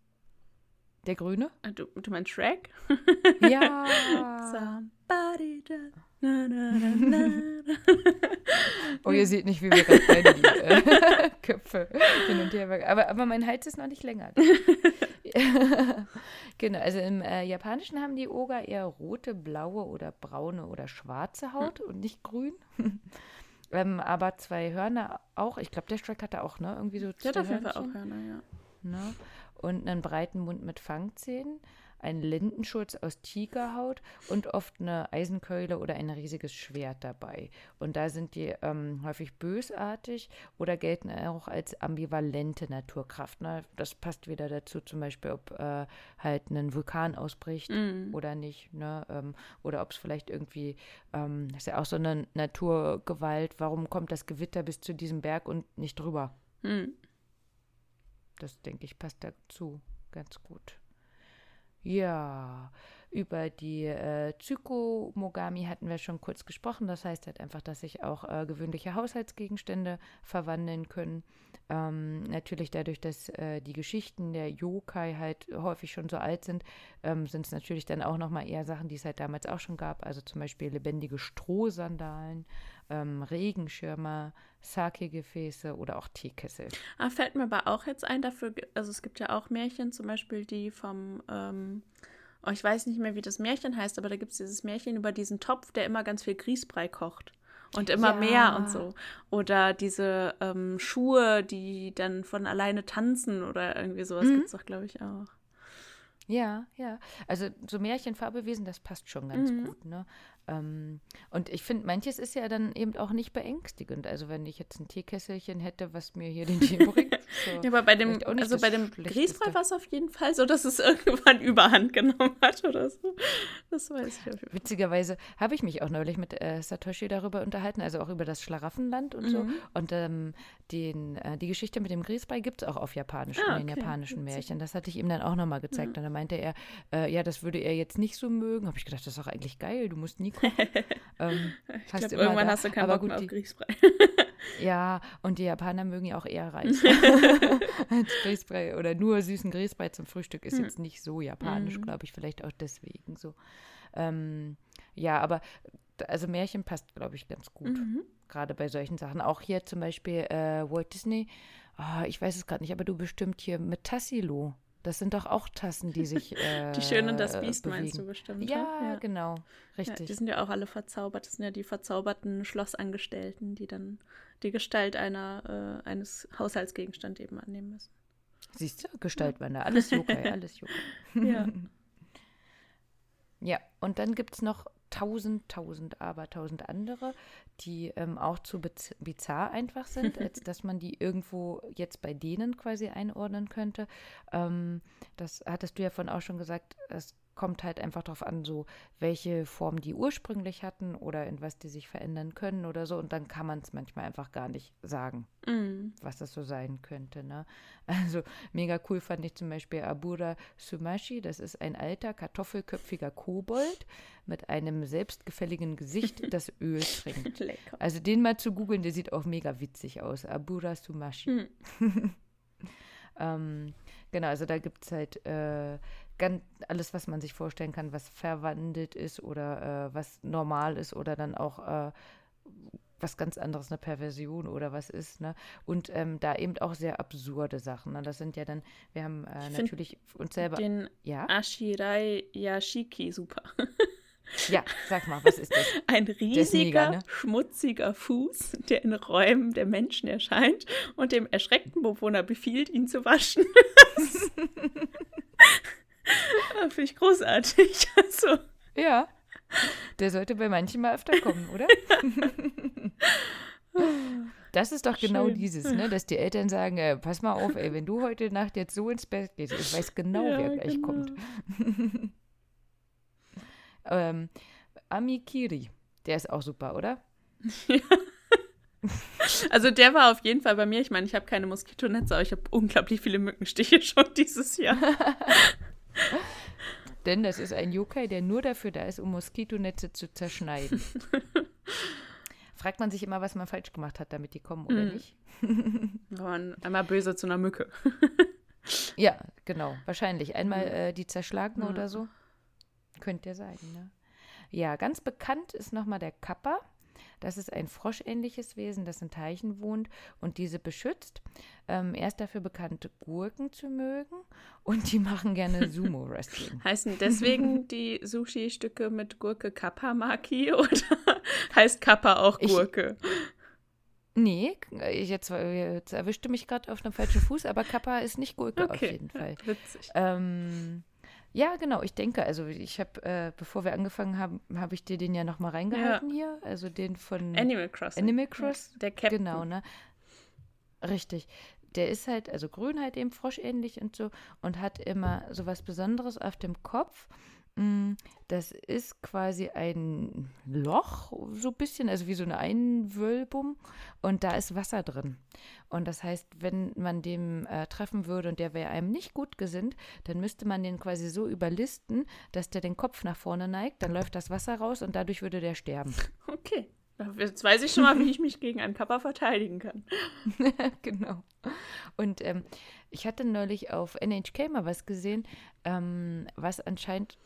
Der Grüne? Äh, Du, du meinst Shrek? Ja. Somebody just na, na, na. Oh, ihr seht nicht, wie wir gerade die äh, Köpfe hin und her. Aber, aber mein Hals ist noch nicht länger. genau, also im äh, Japanischen haben die Oga eher rote, blaue oder braune oder schwarze Haut und nicht grün. ähm, aber zwei Hörner auch. Ich glaube, der Shrek hatte auch, ne? Irgendwie so zwei Der hat auf jeden Fall auch. Hörner, ja. Ne? Und einen breiten Mund mit Fangzähnen, einen Lindenschutz aus Tigerhaut und oft eine Eisenkeule oder ein riesiges Schwert dabei. Und da sind die ähm, häufig bösartig oder gelten auch als ambivalente Naturkraft. Ne? Das passt wieder dazu, zum Beispiel, ob äh, halt ein Vulkan ausbricht Mhm. oder nicht. Ne? Ähm, oder ob es vielleicht irgendwie, ähm, das ist ja auch so eine Naturgewalt, warum kommt das Gewitter bis zu diesem Berg und nicht drüber? Mhm. Das, denke ich, passt dazu ganz gut. Ja, über die äh, Tsukomogami hatten wir schon kurz gesprochen. Das heißt halt einfach, dass sich auch äh, gewöhnliche Haushaltsgegenstände verwandeln können. Ähm, natürlich dadurch, dass äh, die Geschichten der Yokai halt häufig schon so alt sind, ähm, sind es natürlich dann auch nochmal eher Sachen, die es halt damals auch schon gab. Also zum Beispiel lebendige Strohsandalen, ähm, Regenschirme, Sake-Gefäße oder auch Teekessel. Ah, fällt mir aber auch jetzt ein, dafür, also es gibt ja auch Märchen, zum Beispiel die vom, ähm, oh, ich weiß nicht mehr, wie das Märchen heißt, aber da gibt es dieses Märchen über diesen Topf, der immer ganz viel Grießbrei kocht. Und immer Ja. mehr und so. Oder diese ähm, Schuhe, die dann von alleine tanzen oder irgendwie sowas Mhm. gibt es doch, glaube ich, auch. Ja, ja. Also so Märchenfabelwesen, das passt schon ganz Mhm. gut, ne? Ähm, und ich finde, manches ist ja dann eben auch nicht beängstigend. Also wenn ich jetzt ein Teekesselchen hätte, was mir hier den Tee bringt. So. Ja, aber bei dem, auch also bei dem. Grießbrei war es auf jeden Fall so, dass es irgendwann Überhand genommen hat oder so. Das weiß ich Fall. Witzigerweise habe ich mich auch neulich mit äh, Satoshi darüber unterhalten, also auch über das Schlaraffenland und so. Mhm. Und ähm, den, äh, die Geschichte mit dem Grießbrei gibt es auch auf Japanisch, Ah, in den okay. japanischen. Märchen. Das hatte ich ihm dann auch nochmal gezeigt. Und dann meinte er, äh, ja, das würde er jetzt nicht so mögen. Habe ich gedacht, das ist doch eigentlich geil, du musst nie. ähm, Ich glaube, irgendwann da. hast du keinen Aber Bock gut, mehr auf die- Grießbrei. Ja, und die Japaner mögen ja auch eher Reis als Grießbrei oder nur süßen Grießbrei zum Frühstück ist Hm. jetzt nicht so japanisch, Mhm. glaube ich, vielleicht auch deswegen so. Ähm, ja, aber also Märchen passt, glaube ich, ganz gut, Mhm. gerade bei solchen Sachen. Auch hier zum Beispiel äh, Walt Disney, ah, ich weiß es gerade nicht, aber du bestimmt hier mit Tassilo. Das sind doch auch Tassen, die sich äh, Die Schöne und das äh, Biest meinst du bewegen. bestimmt. Ja, ne? genau, Ja, richtig. die sind ja auch alle verzaubert. Das sind ja die verzauberten Schlossangestellten, die dann die Gestalt einer, äh, eines Haushaltsgegenstands eben annehmen müssen. Siehst du, Gestaltwander, alles Yokai, alles Yokai. Ja. Ja, und dann gibt es noch tausend, tausend, aber tausend andere, die ähm, auch zu biz bizarr einfach sind, als dass man die irgendwo jetzt bei denen quasi einordnen könnte. Ähm, das hattest du ja von auch schon gesagt, es kommt halt einfach darauf an, so welche Form die ursprünglich hatten oder in was die sich verändern können oder so. Und dann kann man es manchmal einfach gar nicht sagen, Mm. was das so sein könnte. Ne? Also mega cool fand ich zum Beispiel Abura Sumashi. Das ist ein alter, kartoffelköpfiger Kobold mit einem selbstgefälligen Gesicht, das Öl trinkt. Lecker. Also den mal zu googeln, der sieht auch mega witzig aus. Abura Sumashi. Hm. Ähm, genau, also da gibt es halt äh, ganz alles, was man sich vorstellen kann, was verwandelt ist oder äh, was normal ist oder dann auch äh, was ganz anderes, eine Perversion oder was ist, ne? Und ähm, da eben auch sehr absurde Sachen. Ne? Das sind ja dann, wir haben äh, natürlich uns selber. Den Ja, Ashirai Yashiki, super. ja, sag mal, was ist das? Ein riesiger, mega, ne? schmutziger Fuß, der in Räumen der Menschen erscheint und dem erschreckten Bewohner befiehlt, ihn zu waschen. Finde ich großartig. Also, Ja. Der sollte bei manchen mal öfter kommen, oder? Das ist doch genau Schön. dieses, ne? dass die Eltern sagen, äh, pass mal auf, ey, wenn du heute Nacht jetzt so ins Bett gehst, ich weiß genau, Ja, wer gleich genau. kommt. ähm, Amikiri, der ist auch super, oder? also der war auf jeden Fall bei mir. Ich meine, ich habe keine Moskitonetze, aber ich habe unglaublich viele Mückenstiche schon dieses Jahr. Denn das ist ein Yokai, der nur dafür da ist, um Moskitonetze zu zerschneiden. Fragt man sich immer, was man falsch gemacht hat, damit die kommen oder Mhm. nicht. War man einmal böse zu einer Mücke. Ja, genau, wahrscheinlich. Einmal Mhm. äh, die zerschlagene Ja. oder so. Könnte ja sein, ne? Ja, ganz bekannt ist nochmal der Kappa. Das ist ein froschähnliches Wesen, das in Teichen wohnt und diese beschützt. Ähm, er ist dafür bekannt, Gurken zu mögen und die machen gerne Sumo-Wrestling. Heißen deswegen die Sushi-Stücke mit Gurke Kappa-Maki oder heißt Kappa auch Ich- Gurke? Nee, ich jetzt, jetzt erwischte mich gerade auf einem falschen Fuß, aber Kappa ist nicht Gurke auf Okay, jeden Fall. witzig. Ähm, ja, genau, ich denke, also ich habe, äh, bevor wir angefangen haben, habe ich dir den ja nochmal reingehalten hier, also den von Animal Crossing. Animal Cross. Ja, der Captain. Genau, ne? Richtig. Der ist halt, also grün halt eben froschähnlich und so und hat immer so was Besonderes auf dem Kopf. Mm, Das ist quasi ein Loch, so ein bisschen, also wie so eine Einwölbung und da ist Wasser drin. Und das heißt, wenn man dem äh, treffen würde und der wäre einem nicht gut gesinnt, dann müsste man den quasi so überlisten, dass der den Kopf nach vorne neigt, dann läuft das Wasser raus und dadurch würde der sterben. Okay. Jetzt weiß ich schon mal, wie ich mich gegen einen Kappa verteidigen kann. genau. Und ähm, ich hatte neulich auf NHK mal was gesehen, ähm, was anscheinend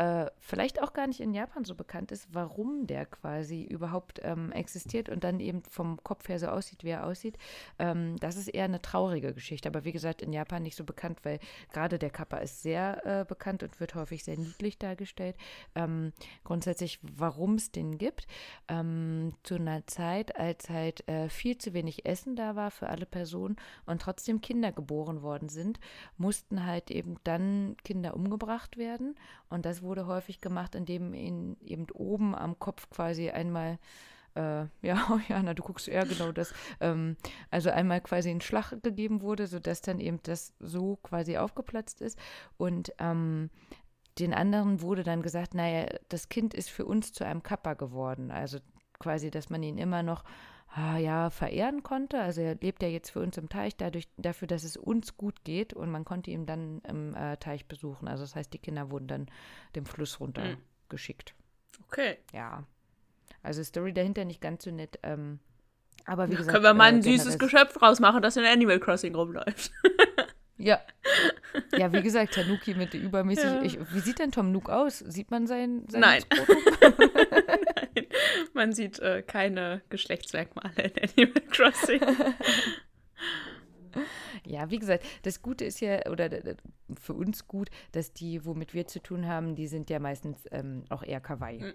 äh, vielleicht auch gar nicht in Japan so bekannt ist, warum der quasi überhaupt ähm, existiert und dann eben vom Kopf her so aussieht, wie er aussieht. Ähm, das ist eher eine traurige Geschichte, aber wie gesagt, in Japan nicht so bekannt, weil gerade der Kappa ist sehr äh, bekannt und wird häufig sehr niedlich dargestellt. Ähm, grundsätzlich, warum es den gibt. Ähm, zu einer Zeit, als halt äh, viel zu wenig Essen da war für alle Personen und trotzdem Kinder geboren worden sind, mussten halt eben dann Kinder umgebracht werden. Und das wurde häufig gemacht, indem ihnen eben oben am Kopf quasi einmal äh, ja, Jana, du guckst eher genau das. Ähm, also einmal quasi ein Schlag gegeben wurde, sodass dann eben das so quasi aufgeplatzt ist. Und ähm, den anderen wurde dann gesagt, naja, das Kind ist für uns zu einem Kappa geworden. Also quasi, dass man ihn immer noch ja, verehren konnte. Also er lebt ja jetzt für uns im Teich, dadurch, dafür, dass es uns gut geht und man konnte ihn dann im äh, Teich besuchen. Also das heißt, die Kinder wurden dann dem Fluss runtergeschickt. Okay. Ja. Also Story dahinter nicht ganz so nett. Ähm, aber wie gesagt. Können wir mal ein äh, süßes Geschöpf rausmachen, das in Animal Crossing rumläuft. Ja. Ja, wie gesagt, Tanuki mit übermäßig. Ja. Ich, wie sieht denn Tom Nook aus? Sieht man sein, sein Nein. Nein, man sieht äh, keine Geschlechtsmerkmale in Animal Crossing. Ja, wie gesagt, das Gute ist ja, oder für uns gut, dass die, womit wir zu tun haben, die sind ja meistens ähm, auch eher Kawaii. Mhm.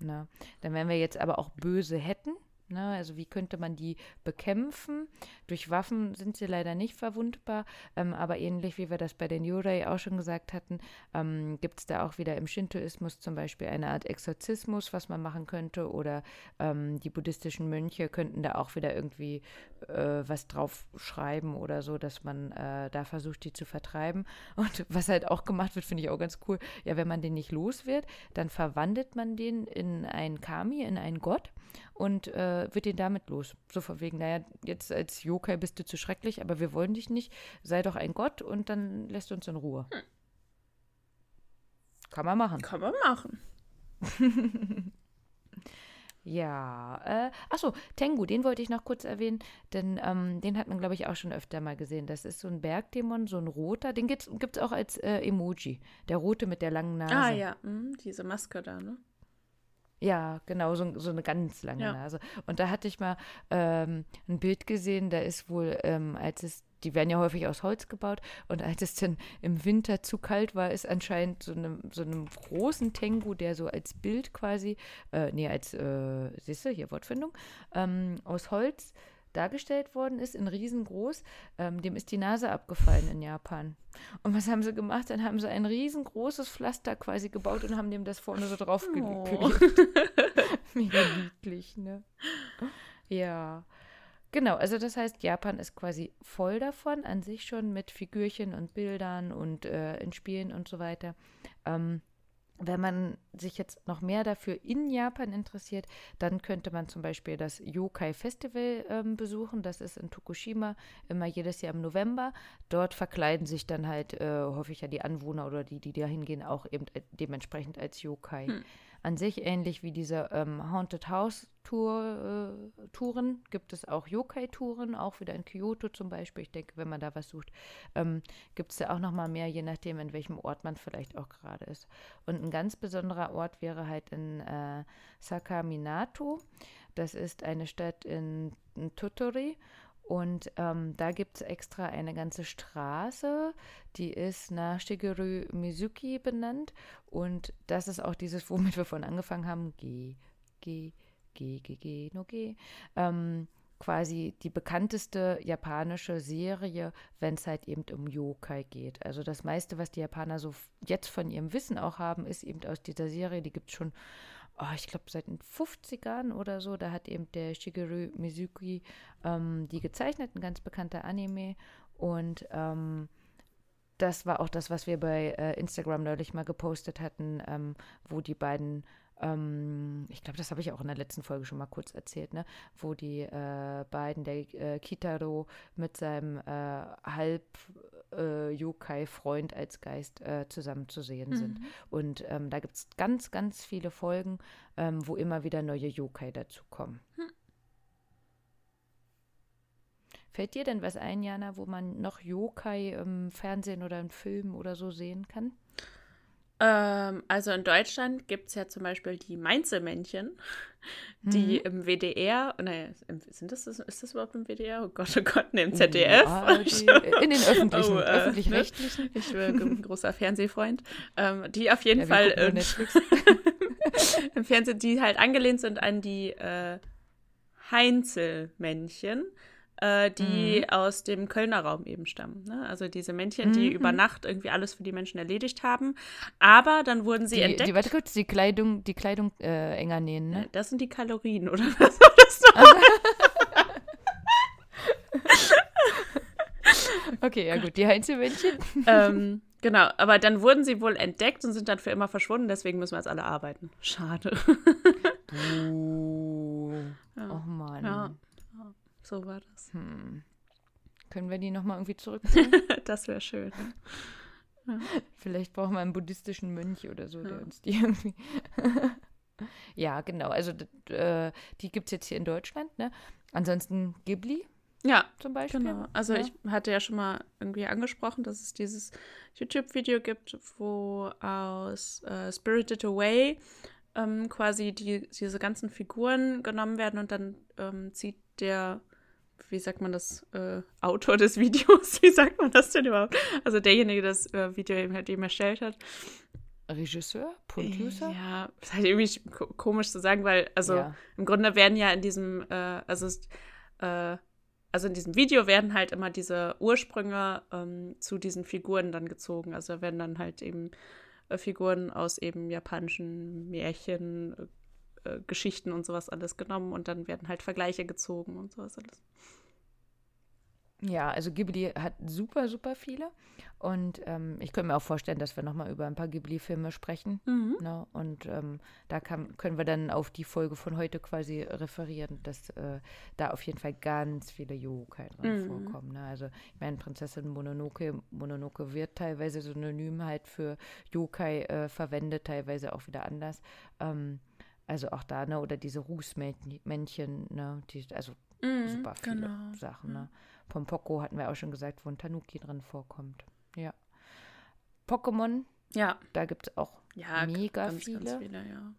Na, dann wenn wir jetzt aber auch böse hätten, Ne? Also wie könnte man die bekämpfen? Durch Waffen sind sie leider nicht verwundbar, ähm, aber ähnlich wie wir das bei den Yurei auch schon gesagt hatten, ähm, gibt es da auch wieder im Shintoismus zum Beispiel eine Art Exorzismus, was man machen könnte, oder ähm, die buddhistischen Mönche könnten da auch wieder irgendwie äh, was drauf schreiben oder so, dass man äh, da versucht, die zu vertreiben. Und was halt auch gemacht wird, finde ich auch ganz cool. Ja, wenn man den nicht los wird, dann verwandelt man den in einen Kami, in einen Gott und äh, wird ihn damit los. So von wegen, naja, jetzt als Yokai bist du zu schrecklich, aber wir wollen dich nicht. Sei doch ein Gott und dann lässt du uns in Ruhe. Hm. Kann man machen. Kann man machen. Ja, äh, achso, Tengu, den wollte ich noch kurz erwähnen, denn ähm, den hat man, glaube ich, auch schon öfter mal gesehen. Das ist so ein Bergdämon, so ein roter, den gibt es auch als äh, Emoji. Der rote mit der langen Nase. Ah ja, mhm, diese Maske da, ne? Ja, genau, so, so eine ganz lange ja. Nase. Und da hatte ich mal ähm, ein Bild gesehen, da ist wohl, ähm, als es, die werden ja häufig aus Holz gebaut, und als es dann im Winter zu kalt war, ist anscheinend so einem, so einem großen Tengu, der so als Bild quasi, äh, nee, als, äh, siehst du, hier Wortfindung, ähm, aus Holz dargestellt worden ist, in riesengroß, ähm, dem ist die Nase abgefallen in Japan. Und was haben sie gemacht? Dann haben sie ein riesengroßes Pflaster quasi gebaut und haben dem das vorne so drauf oh. Mega niedlich, ne? Ja. Genau, also das heißt, Japan ist quasi voll davon, an sich schon mit Figürchen und Bildern und äh, in Spielen und so weiter. Ähm, wenn man sich jetzt noch mehr dafür in Japan interessiert, dann könnte man zum Beispiel das Yokai Festival ähm, besuchen. Das ist in Tokushima immer jedes Jahr im November. Dort verkleiden sich dann halt, äh, hoffe ich ja, die Anwohner oder die, die da hingehen, auch eben äh, dementsprechend als Yokai. Hm an sich ähnlich wie diese ähm, Haunted House Tour, äh, Touren gibt es auch Yokai-Touren, auch wieder in Kyoto zum Beispiel. Ich denke, wenn man da was sucht, ähm, gibt es da auch noch mal mehr, je nachdem, in welchem Ort man vielleicht auch gerade ist. Und ein ganz besonderer Ort wäre halt in äh, Sakaminato. Das ist eine Stadt in, in Tottori und ähm, da gibt es extra eine ganze Straße, die ist nach Shigeru Mizuki benannt. Und das ist auch dieses, womit wir vorhin angefangen haben. G, G, G, G, G, no G. Ähm, quasi die bekannteste japanische Serie, wenn es halt eben um Yokai geht. Also das meiste, was die Japaner so jetzt von ihrem Wissen auch haben, ist eben aus dieser Serie. Die gibt es schon oh, ich glaube, seit den 50ern oder so, da hat eben der Shigeru Mizuki ähm, die gezeichnet, ein ganz bekannter Anime. Und ähm, das war auch das, was wir bei äh, Instagram neulich mal gepostet hatten, ähm, wo die beiden ähm, ich glaube, das habe ich auch in der letzten Folge schon mal kurz erzählt, ne? wo die äh, beiden, der äh, Kitaro mit seinem äh, halb äh, Yokai-Freund als Geist äh, zusammen zu sehen mhm. sind. Und ähm, da gibt es ganz, ganz viele Folgen, ähm, wo immer wieder neue Yokai dazukommen. Hm. Fällt dir denn was ein, Jana, wo man noch Yokai im Fernsehen oder im Film oder so sehen kann? Ähm, also in Deutschland gibt es ja zum Beispiel die Mainzelmännchen, die mhm. im WDR, naja, sind das, ist das überhaupt im WDR? Oh Gott, oh Gott, ne, im ZDF. Ja, die, in den öffentlichen, oh, äh, öffentlich-rechtlichen. Ne? Ich bin ein großer Fernsehfreund. Ähm, die auf jeden ja, Fall im, im Fernsehen, die halt angelehnt sind an die äh, Heinzelmännchen äh, die mhm. aus dem Kölner Raum eben stammen. Ne? Also diese Männchen, die mhm. über Nacht irgendwie alles für die Menschen erledigt haben. Aber dann wurden sie die, entdeckt. Die, warte kurz, die Kleidung, die Kleidung äh, enger nähen, ne? Das sind die Kalorien, oder was war das noch? okay, ja gut, die Heinzelmännchen. ähm, genau, aber dann wurden sie wohl entdeckt und sind dann für immer verschwunden, deswegen müssen wir jetzt alle arbeiten. Schade. uh, ja. Oh Mann. Ja. So war das. Hm. Können wir die nochmal irgendwie zurückziehen? das wäre schön. Ja. Vielleicht brauchen wir einen buddhistischen Mönch oder so, der uns die irgendwie. ja, genau. Also äh, die gibt es jetzt hier in Deutschland. Ne? Ansonsten Ghibli. Ja, zum Beispiel. Genau. Also ja. ich hatte ja schon mal irgendwie angesprochen, dass es dieses YouTube-Video gibt, wo aus äh, Spirited Away ähm, quasi die, diese ganzen Figuren genommen werden und dann ähm, zieht der wie sagt man das, äh, Autor des Videos, wie sagt man das denn überhaupt? Also derjenige, der das äh, Video eben, halt eben erstellt hat, Regisseur, Producer? Ja, das ist halt irgendwie komisch zu sagen, weil, also ja. im Grunde werden ja in diesem, äh, also, äh, also in diesem Video werden halt immer diese Ursprünge ähm, zu diesen Figuren dann gezogen. Also werden dann halt eben äh, Figuren aus eben japanischen Märchen, äh, Geschichten und sowas alles genommen und dann werden halt Vergleiche gezogen und sowas alles. Ja, also Ghibli hat super, super viele. Und ähm, ich könnte mir auch vorstellen, dass wir nochmal über ein paar Ghibli-Filme sprechen. Mhm. Ne? Und ähm, da kann, können wir dann auf die Folge von heute quasi referieren, dass äh, da auf jeden Fall ganz viele Yokai drin mhm. vorkommen. Ne? Also ich meine, Prinzessin Mononoke, Mononoke wird teilweise synonym halt für Yokai äh, verwendet, teilweise auch wieder anders. Ähm, also auch da, ne, oder diese Rußmännchen, ne, die, also mhm, super viele genau. Sachen, ne. Pompoko hatten wir auch schon gesagt, wo ein Tanuki drin vorkommt. Ja. Pokémon. Ja. Da gibt es auch ja, mega ganz, viele. Ganz viele ja.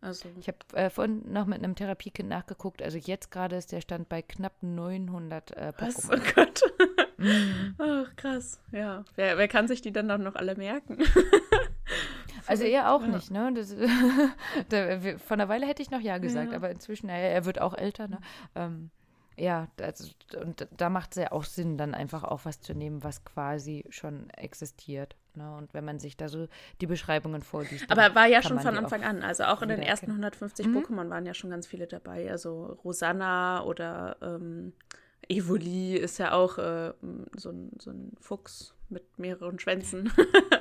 Also. Ich habe äh, vorhin noch mit einem Therapiekind nachgeguckt. Also jetzt gerade ist der Stand bei knapp 900 äh, Pokémon. Oh Gott. mhm. Ach, krass. Ja. Wer, wer kann sich die dann noch alle merken? Also er auch ja. nicht, ne? Das, da, von der Weile hätte ich noch ja gesagt, ja. aber inzwischen, er, er, wird auch älter, ne? Ähm, ja, das, und da macht es ja auch Sinn, dann einfach auch was zu nehmen, was quasi schon existiert. Ne? Und wenn man sich da so die Beschreibungen vorliest. Aber war ja schon von Anfang an. Also auch in den ersten 150 mhm. Pokémon waren ja schon ganz viele dabei. Also Rosanna oder ähm, Evoli ist ja auch äh, so, ein, so ein Fuchs mit mehreren Schwänzen.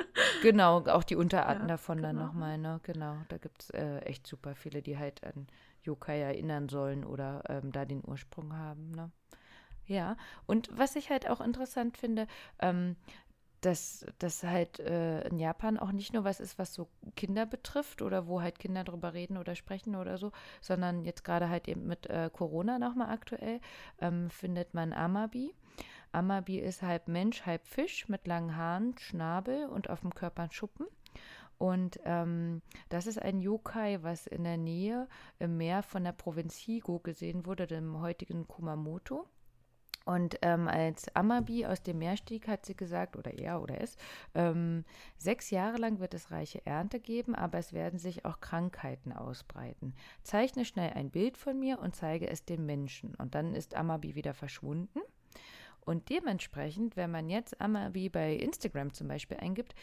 genau, auch die Unterarten ja, davon genau. dann nochmal, ne? Genau, da gibt es äh, echt super viele, die halt an Yokai erinnern sollen oder ähm, da den Ursprung haben. Ne? Ja, und was ich halt auch interessant finde, ähm, dass das halt äh, in Japan auch nicht nur was ist, was so Kinder betrifft oder wo halt Kinder drüber reden oder sprechen oder so, sondern jetzt gerade halt eben mit äh, Corona nochmal aktuell, ähm, findet man Amabi. Amabi ist halb Mensch, halb Fisch mit langen Haaren, Schnabel und auf dem Körper Schuppen. Und ähm, das ist ein Yokai, was in der Nähe im Meer von der Provinz Higo gesehen wurde, dem heutigen Kumamoto. Und ähm, als Amabi aus dem Meer stieg, hat sie gesagt, oder er oder es, ähm, sechs Jahre lang wird es reiche Ernte geben, aber es werden sich auch Krankheiten ausbreiten. Zeichne schnell ein Bild von mir und zeige es den Menschen. Und dann ist Amabi wieder verschwunden. Und dementsprechend, wenn man jetzt Amabi bei Instagram zum Beispiel eingibt,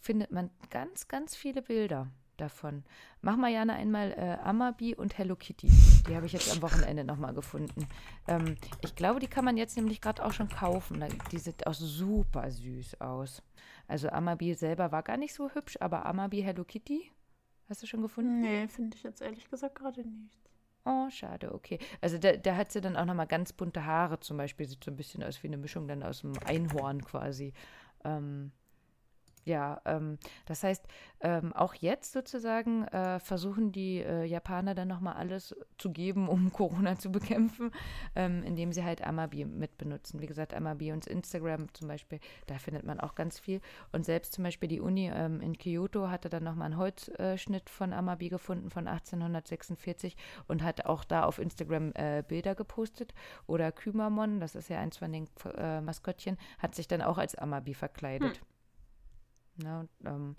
findet man ganz, ganz viele Bilder davon. Mach mal Jana einmal äh, Amabi und Hello Kitty. Die habe ich jetzt am Wochenende nochmal gefunden. Ähm, ich glaube, die kann man jetzt nämlich gerade auch schon kaufen. Die sieht auch super süß aus. Also Amabi selber war gar nicht so hübsch, aber Amabi Hello Kitty, hast du schon gefunden? Nee, finde ich jetzt ehrlich gesagt gerade nicht. Oh, schade, okay. Also da, da hat sie dann auch nochmal ganz bunte Haare zum Beispiel. Sieht so ein bisschen aus wie eine Mischung dann aus dem Einhorn quasi. Ähm, ja, ähm, das heißt, ähm, auch jetzt sozusagen äh, versuchen die äh, Japaner dann nochmal alles zu geben, um Corona zu bekämpfen, ähm, indem sie halt Amabi mitbenutzen. Wie gesagt, Amabi und Instagram zum Beispiel, da findet man auch ganz viel. Und selbst zum Beispiel die Uni ähm, in Kyoto hatte dann nochmal einen Holzschnitt von Amabi gefunden von 1846 und hat auch da auf Instagram äh, Bilder gepostet. Oder Kümamon, das ist ja eins von den äh, Maskottchen, hat sich dann auch als Amabi verkleidet. Hm. Ne? Ähm,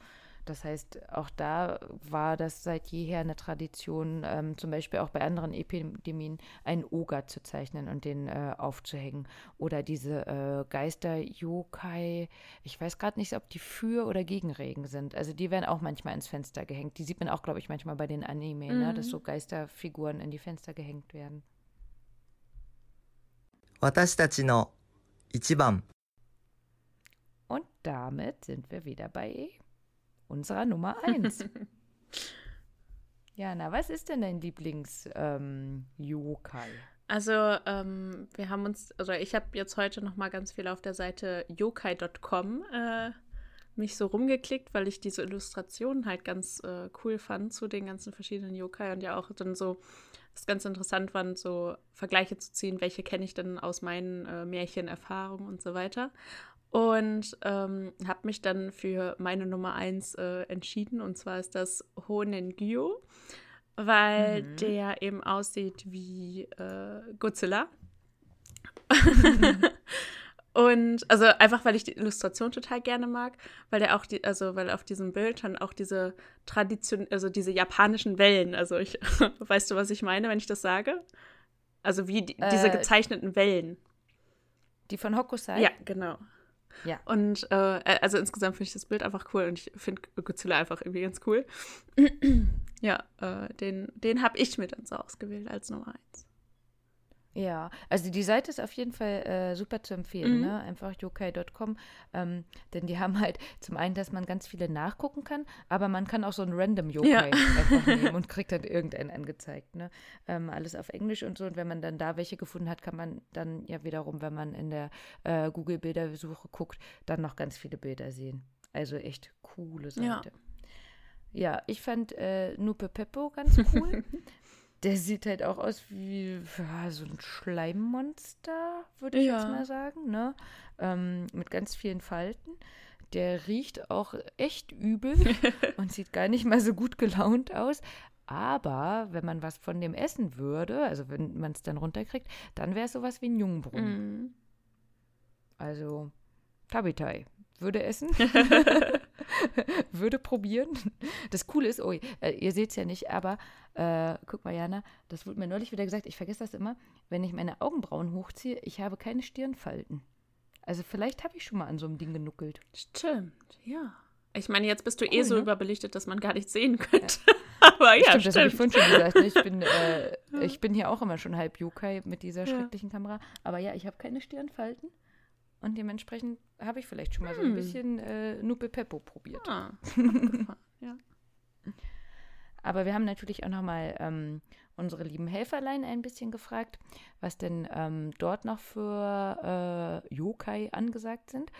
das heißt, auch da war das seit jeher eine Tradition, ähm, zum Beispiel auch bei anderen Epidemien, einen Oger zu zeichnen und den äh, aufzuhängen. Oder diese äh, Geister-Yokai, ich weiß gerade nicht, ob die für oder gegen Regen sind. Also die werden auch manchmal ins Fenster gehängt. Die sieht man auch, glaube ich, manchmal bei den Anime, mhm. ne? dass so Geisterfiguren in die Fenster gehängt werden. 私たちの一番 und damit sind wir wieder bei unserer Nummer 1. Jana, was ist denn dein Lieblings-Yokai? Ähm, also, ähm, wir haben uns, also ich habe jetzt heute noch mal ganz viel auf der Seite yokai.com äh, mich so rumgeklickt, weil ich diese Illustrationen halt ganz äh, cool fand zu den ganzen verschiedenen Yokai und ja auch dann so das ganz interessant fand, so Vergleiche zu ziehen, welche kenne ich denn aus meinen äh, Märchenerfahrungen und so weiter und ähm, habe mich dann für meine Nummer 1 äh, entschieden und zwar ist das Honengyo, weil mhm. der eben aussieht wie äh, Godzilla. Und also einfach, weil ich die Illustration total gerne mag, weil der auch die, also weil auf diesem Bild dann auch diese Tradition, also diese japanischen Wellen, also ich, weißt du, was ich meine, wenn ich das sage? Also wie die, diese Äh, gezeichneten Wellen. Die von Hokusai? Ja, genau. Ja. Und äh, also insgesamt finde ich das Bild einfach cool und ich finde Godzilla einfach irgendwie ganz cool. ja, äh, den, den habe ich mir dann so ausgewählt als Nummer eins. Ja, also die Seite ist auf jeden Fall äh, super zu empfehlen, Mhm. ne? Einfach yokai.com, ähm, denn die haben halt zum einen, dass man ganz viele nachgucken kann, aber man kann auch so ein random Yokai Ja. einfach nehmen und kriegt dann irgendeinen angezeigt, ne? Ähm, alles auf Englisch und so und wenn man dann da welche gefunden hat, kann man dann ja wiederum, wenn man in der äh, Google-Bildersuche guckt, dann noch ganz viele Bilder sehen. Also echt coole Ja. Seite. Ja, ich fand äh, Nupe Peppo ganz cool. Der sieht halt auch aus wie ja, so ein Schleimmonster, würde ich jetzt Ja. mal sagen, ne? Ähm, mit ganz vielen Falten. Der riecht auch echt übel und sieht gar nicht mal so gut gelaunt aus. Aber wenn man was von dem essen würde, also wenn man es dann runterkriegt, dann wäre es sowas wie ein Jungbrunnen. Mhm. Also Tabitai würde essen, würde probieren. Das Coole ist, oh, äh, ihr seht es ja nicht, aber äh, guck mal, Jana, das wurde mir neulich wieder gesagt, ich vergesse das immer, wenn ich meine Augenbrauen hochziehe, ich habe keine Stirnfalten. Also vielleicht habe ich schon mal an so einem Ding genuckelt. Stimmt, ja. Ich meine, jetzt bist du eh Cool, so ne? überbelichtet, dass man gar nichts sehen könnte. Aber ja, stimmt, das habe ich stimmt. vorhin schon gesagt. ne? Ich bin, äh, ich bin hier auch immer schon halb Yokai mit dieser Ja. schrecklichen Kamera. Aber ja, ich habe keine Stirnfalten. Und dementsprechend habe ich vielleicht schon mal so ein Hm. bisschen äh, Nupe Peppo probiert. Ah, ja. Aber wir haben natürlich auch nochmal ähm, unsere lieben Helferlein ein bisschen gefragt, was denn ähm, dort noch für äh, Yokai angesagt sind.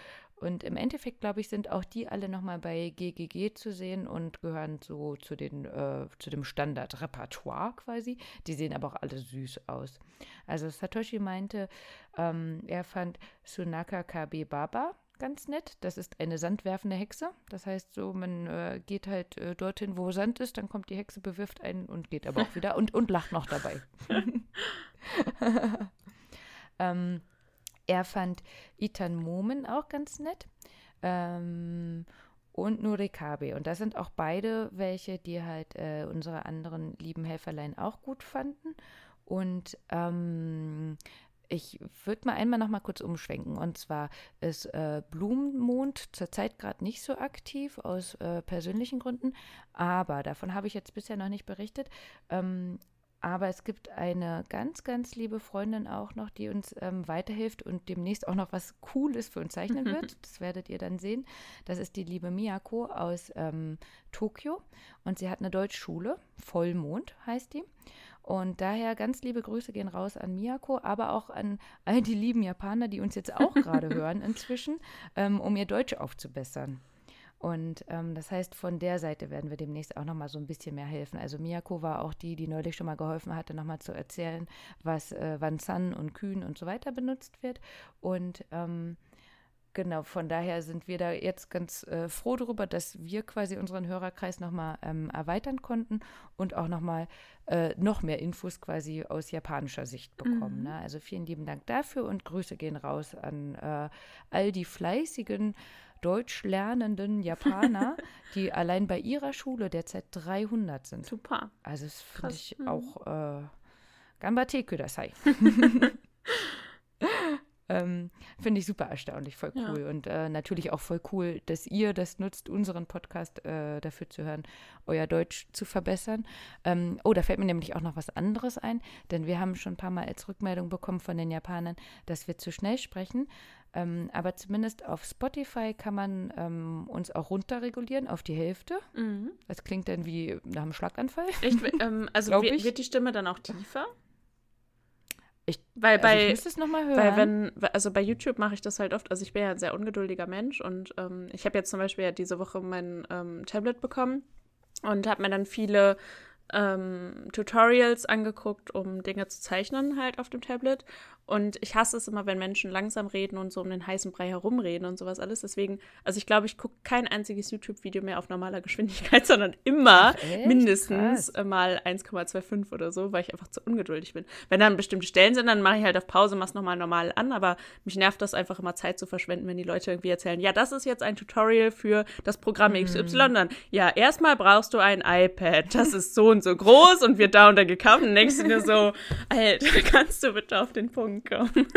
Und im Endeffekt, glaube ich, sind auch die alle nochmal bei GGG zu sehen und gehören so zu, den, äh, zu dem Standardrepertoire quasi. Die sehen aber auch alle süß aus. Also Satoshi meinte, ähm, er fand Sunaka Kabe Baba ganz nett. Das ist eine sandwerfende Hexe. Das heißt so, man äh, geht halt äh, dorthin, wo Sand ist, dann kommt die Hexe, bewirft einen und geht aber auch wieder und, und lacht noch dabei. ähm, er fand Itan Momen auch ganz nett. Ähm, und Nurikabe. Und das sind auch beide welche, die halt äh, unsere anderen lieben Helferlein auch gut fanden. Und ähm, ich würde mal einmal noch mal kurz umschwenken. Und zwar ist äh, Blumenmond zurzeit gerade nicht so aktiv aus äh, persönlichen Gründen, aber davon habe ich jetzt bisher noch nicht berichtet. Ähm, aber es gibt eine ganz, ganz liebe Freundin auch noch, die uns ähm, weiterhilft und demnächst auch noch was Cooles für uns zeichnen wird. Das werdet ihr dann sehen. Das ist die liebe Miyako aus ähm, Tokio und sie hat eine Deutschschule, Vollmond heißt die. Und daher ganz liebe Grüße gehen raus an Miyako, aber auch an all die lieben Japaner, die uns jetzt auch gerade hören inzwischen, ähm, um ihr Deutsch aufzubessern. Und ähm, das heißt, von der Seite werden wir demnächst auch nochmal so ein bisschen mehr helfen. Also Miyako war auch die, die neulich schon mal geholfen hatte, nochmal zu erzählen, was äh, Wanzan und Kühn und so weiter benutzt wird. Und ähm, genau, von daher sind wir da jetzt ganz äh, froh darüber, dass wir quasi unseren Hörerkreis nochmal ähm, erweitern konnten und auch nochmal äh, noch mehr Infos quasi aus japanischer Sicht bekommen. Mhm. Ne? Also vielen lieben Dank dafür und Grüße gehen raus an äh, all die fleißigen deutsch lernenden Japaner, die allein bei ihrer Schule derzeit 300 sind. Super. Also das finde ich Mhm. auch äh, Gambate kudasai. ähm, finde ich super erstaunlich, voll Ja. cool. Und äh, natürlich auch voll cool, dass ihr das nutzt, unseren Podcast äh, dafür zu hören, euer Deutsch zu verbessern. Ähm, oh, da fällt mir nämlich auch noch was anderes ein, denn wir haben schon ein paar Mal als Rückmeldung bekommen von den Japanern, dass wir zu schnell sprechen. Ähm, aber zumindest auf Spotify kann man ähm, uns auch runterregulieren auf die Hälfte. Mhm. Das klingt dann wie nach einem Schlaganfall. Echt, ähm, also wird, wird die Stimme dann auch tiefer? Ich- weil Also ich bei, müsste es nochmal hören. weil wenn, also bei YouTube mache ich das halt oft, also ich bin ja ein sehr ungeduldiger Mensch und ähm, ich habe jetzt zum Beispiel ja diese Woche mein ähm, Tablet bekommen und habe mir dann viele ähm, Tutorials angeguckt, um Dinge zu zeichnen halt auf dem Tablet. Und ich hasse es immer, wenn Menschen langsam reden und so um den heißen Brei herumreden und sowas alles. Deswegen, also ich glaube, ich gucke kein einziges YouTube-Video mehr auf normaler Geschwindigkeit, sondern immer Ach, mindestens äh, mal 1,25 oder so, weil ich einfach zu ungeduldig bin. Wenn dann bestimmte Stellen sind, dann mache ich halt auf Pause, mache es nochmal normal an, aber mich nervt das einfach immer Zeit zu verschwenden, wenn die Leute irgendwie erzählen, ja, das ist jetzt ein Tutorial für das Programm XY. Mhm. Dann, ja, erstmal brauchst du ein iPad, das ist so und so groß und wird da und da gekauft. Und denkst du dir so, Alter, kannst du bitte auf den Punkt kommen?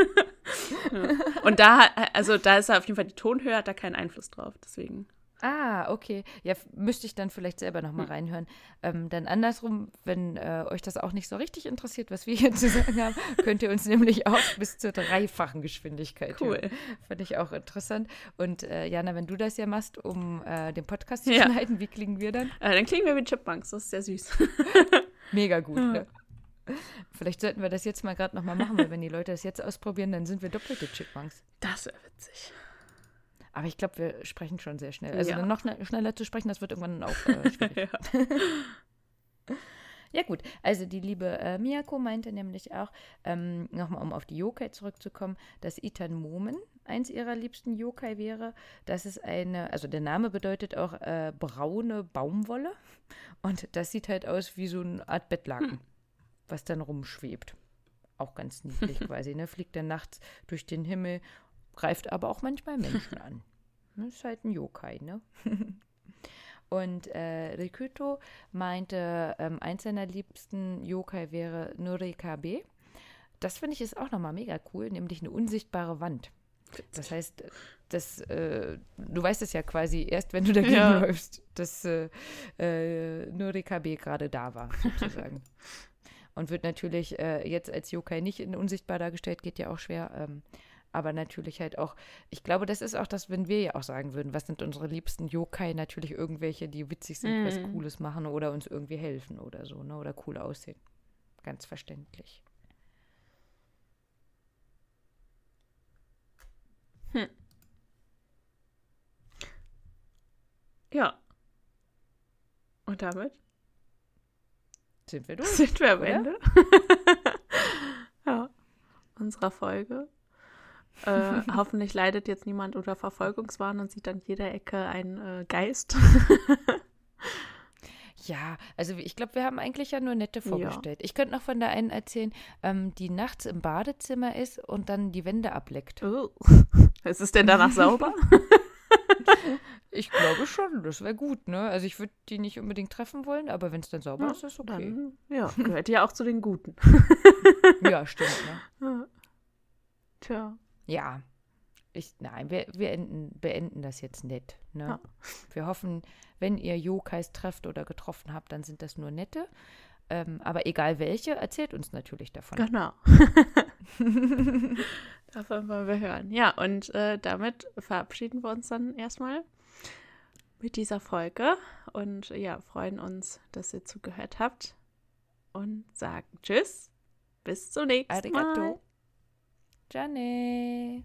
ja. Und da, also da ist auf jeden Fall die Tonhöhe, hat da keinen Einfluss drauf, deswegen. Ah, okay. Ja, müsste ich dann vielleicht selber nochmal hm. reinhören. Ähm, dann andersrum, wenn äh, euch das auch nicht so richtig interessiert, was wir hier zu sagen haben, könnt ihr uns nämlich auch bis zur dreifachen Geschwindigkeit cool. hören. Fand ich auch interessant. Und äh, Jana, wenn du das ja machst, um äh, den Podcast zu ja. schneiden, wie klingen wir dann? Äh, dann klingen wir wie Chipmunks, das ist sehr süß. Mega gut, ne? Vielleicht sollten wir das jetzt mal gerade nochmal machen, weil wenn die Leute das jetzt ausprobieren, dann sind wir doppelte Chipmunks. Das wäre witzig. Aber ich glaube, wir sprechen schon sehr schnell. Also ja. noch schneller zu sprechen, das wird irgendwann auch äh, schwierig. ja. ja. gut, also die liebe äh, Miyako meinte nämlich auch, ähm, nochmal um auf die Yokai zurückzukommen, dass Itan Momen eins ihrer liebsten Yokai wäre. Das ist eine, also der Name bedeutet auch äh, braune Baumwolle. Und das sieht halt aus wie so eine Art Bettlaken, hm. was dann rumschwebt. Auch ganz niedlich quasi, ne? Fliegt dann nachts durch den Himmel greift aber auch manchmal Menschen an. Das ist halt ein Yokai, ne? Und äh, Rikuto meinte, ähm, eins seiner liebsten Yokai wäre Nurikabe. Das finde ich ist auch nochmal mega cool, nämlich eine unsichtbare Wand. Das heißt, das, äh, du weißt es ja quasi erst, wenn du dagegen ja. läufst, dass äh, äh, Nurikabe gerade da war, sozusagen. Und wird natürlich äh, jetzt als Yokai nicht in unsichtbar dargestellt, geht ja auch schwer. Ähm, aber natürlich halt auch, ich glaube, das ist auch das, wenn wir ja auch sagen würden, was sind unsere liebsten Yokai, natürlich irgendwelche, die witzig sind, mm. was. Cooles machen oder uns irgendwie helfen oder so, ne? Oder cool aussehen. Ganz verständlich. Hm. Ja. Und damit? Sind wir durch? Sind wir am oder? Ende? ja. Unserer Folge. Äh, hoffentlich leidet jetzt niemand unter Verfolgungswahn und sieht an jeder Ecke einen äh, Geist. Ja, also ich glaube, wir haben eigentlich ja nur nette vorgestellt. Ja. Ich könnte noch von der einen erzählen, ähm, die nachts im Badezimmer ist und dann die Wände ableckt. Oh. Ist es denn danach sauber? ich glaube schon, das wäre gut, ne? Also ich würde die nicht unbedingt treffen wollen, aber wenn es dann sauber ja, ist, ist es okay. Dann, ja, gehört ja auch zu den Guten. ja, stimmt, ne? Tja. Ja. Ich, nein, wir, wir enden, beenden das jetzt nett. Ne? Ja. Wir hoffen, wenn ihr Yokais trefft oder getroffen habt, dann sind das nur nette. Ähm, aber egal welche, erzählt uns natürlich davon. Genau. davon wollen wir hören. Ja, und äh, damit verabschieden wir uns dann erstmal mit dieser Folge und ja, freuen uns, dass ihr zugehört habt und sagen Tschüss. Bis zum nächsten Arigato. Mal. Johnny.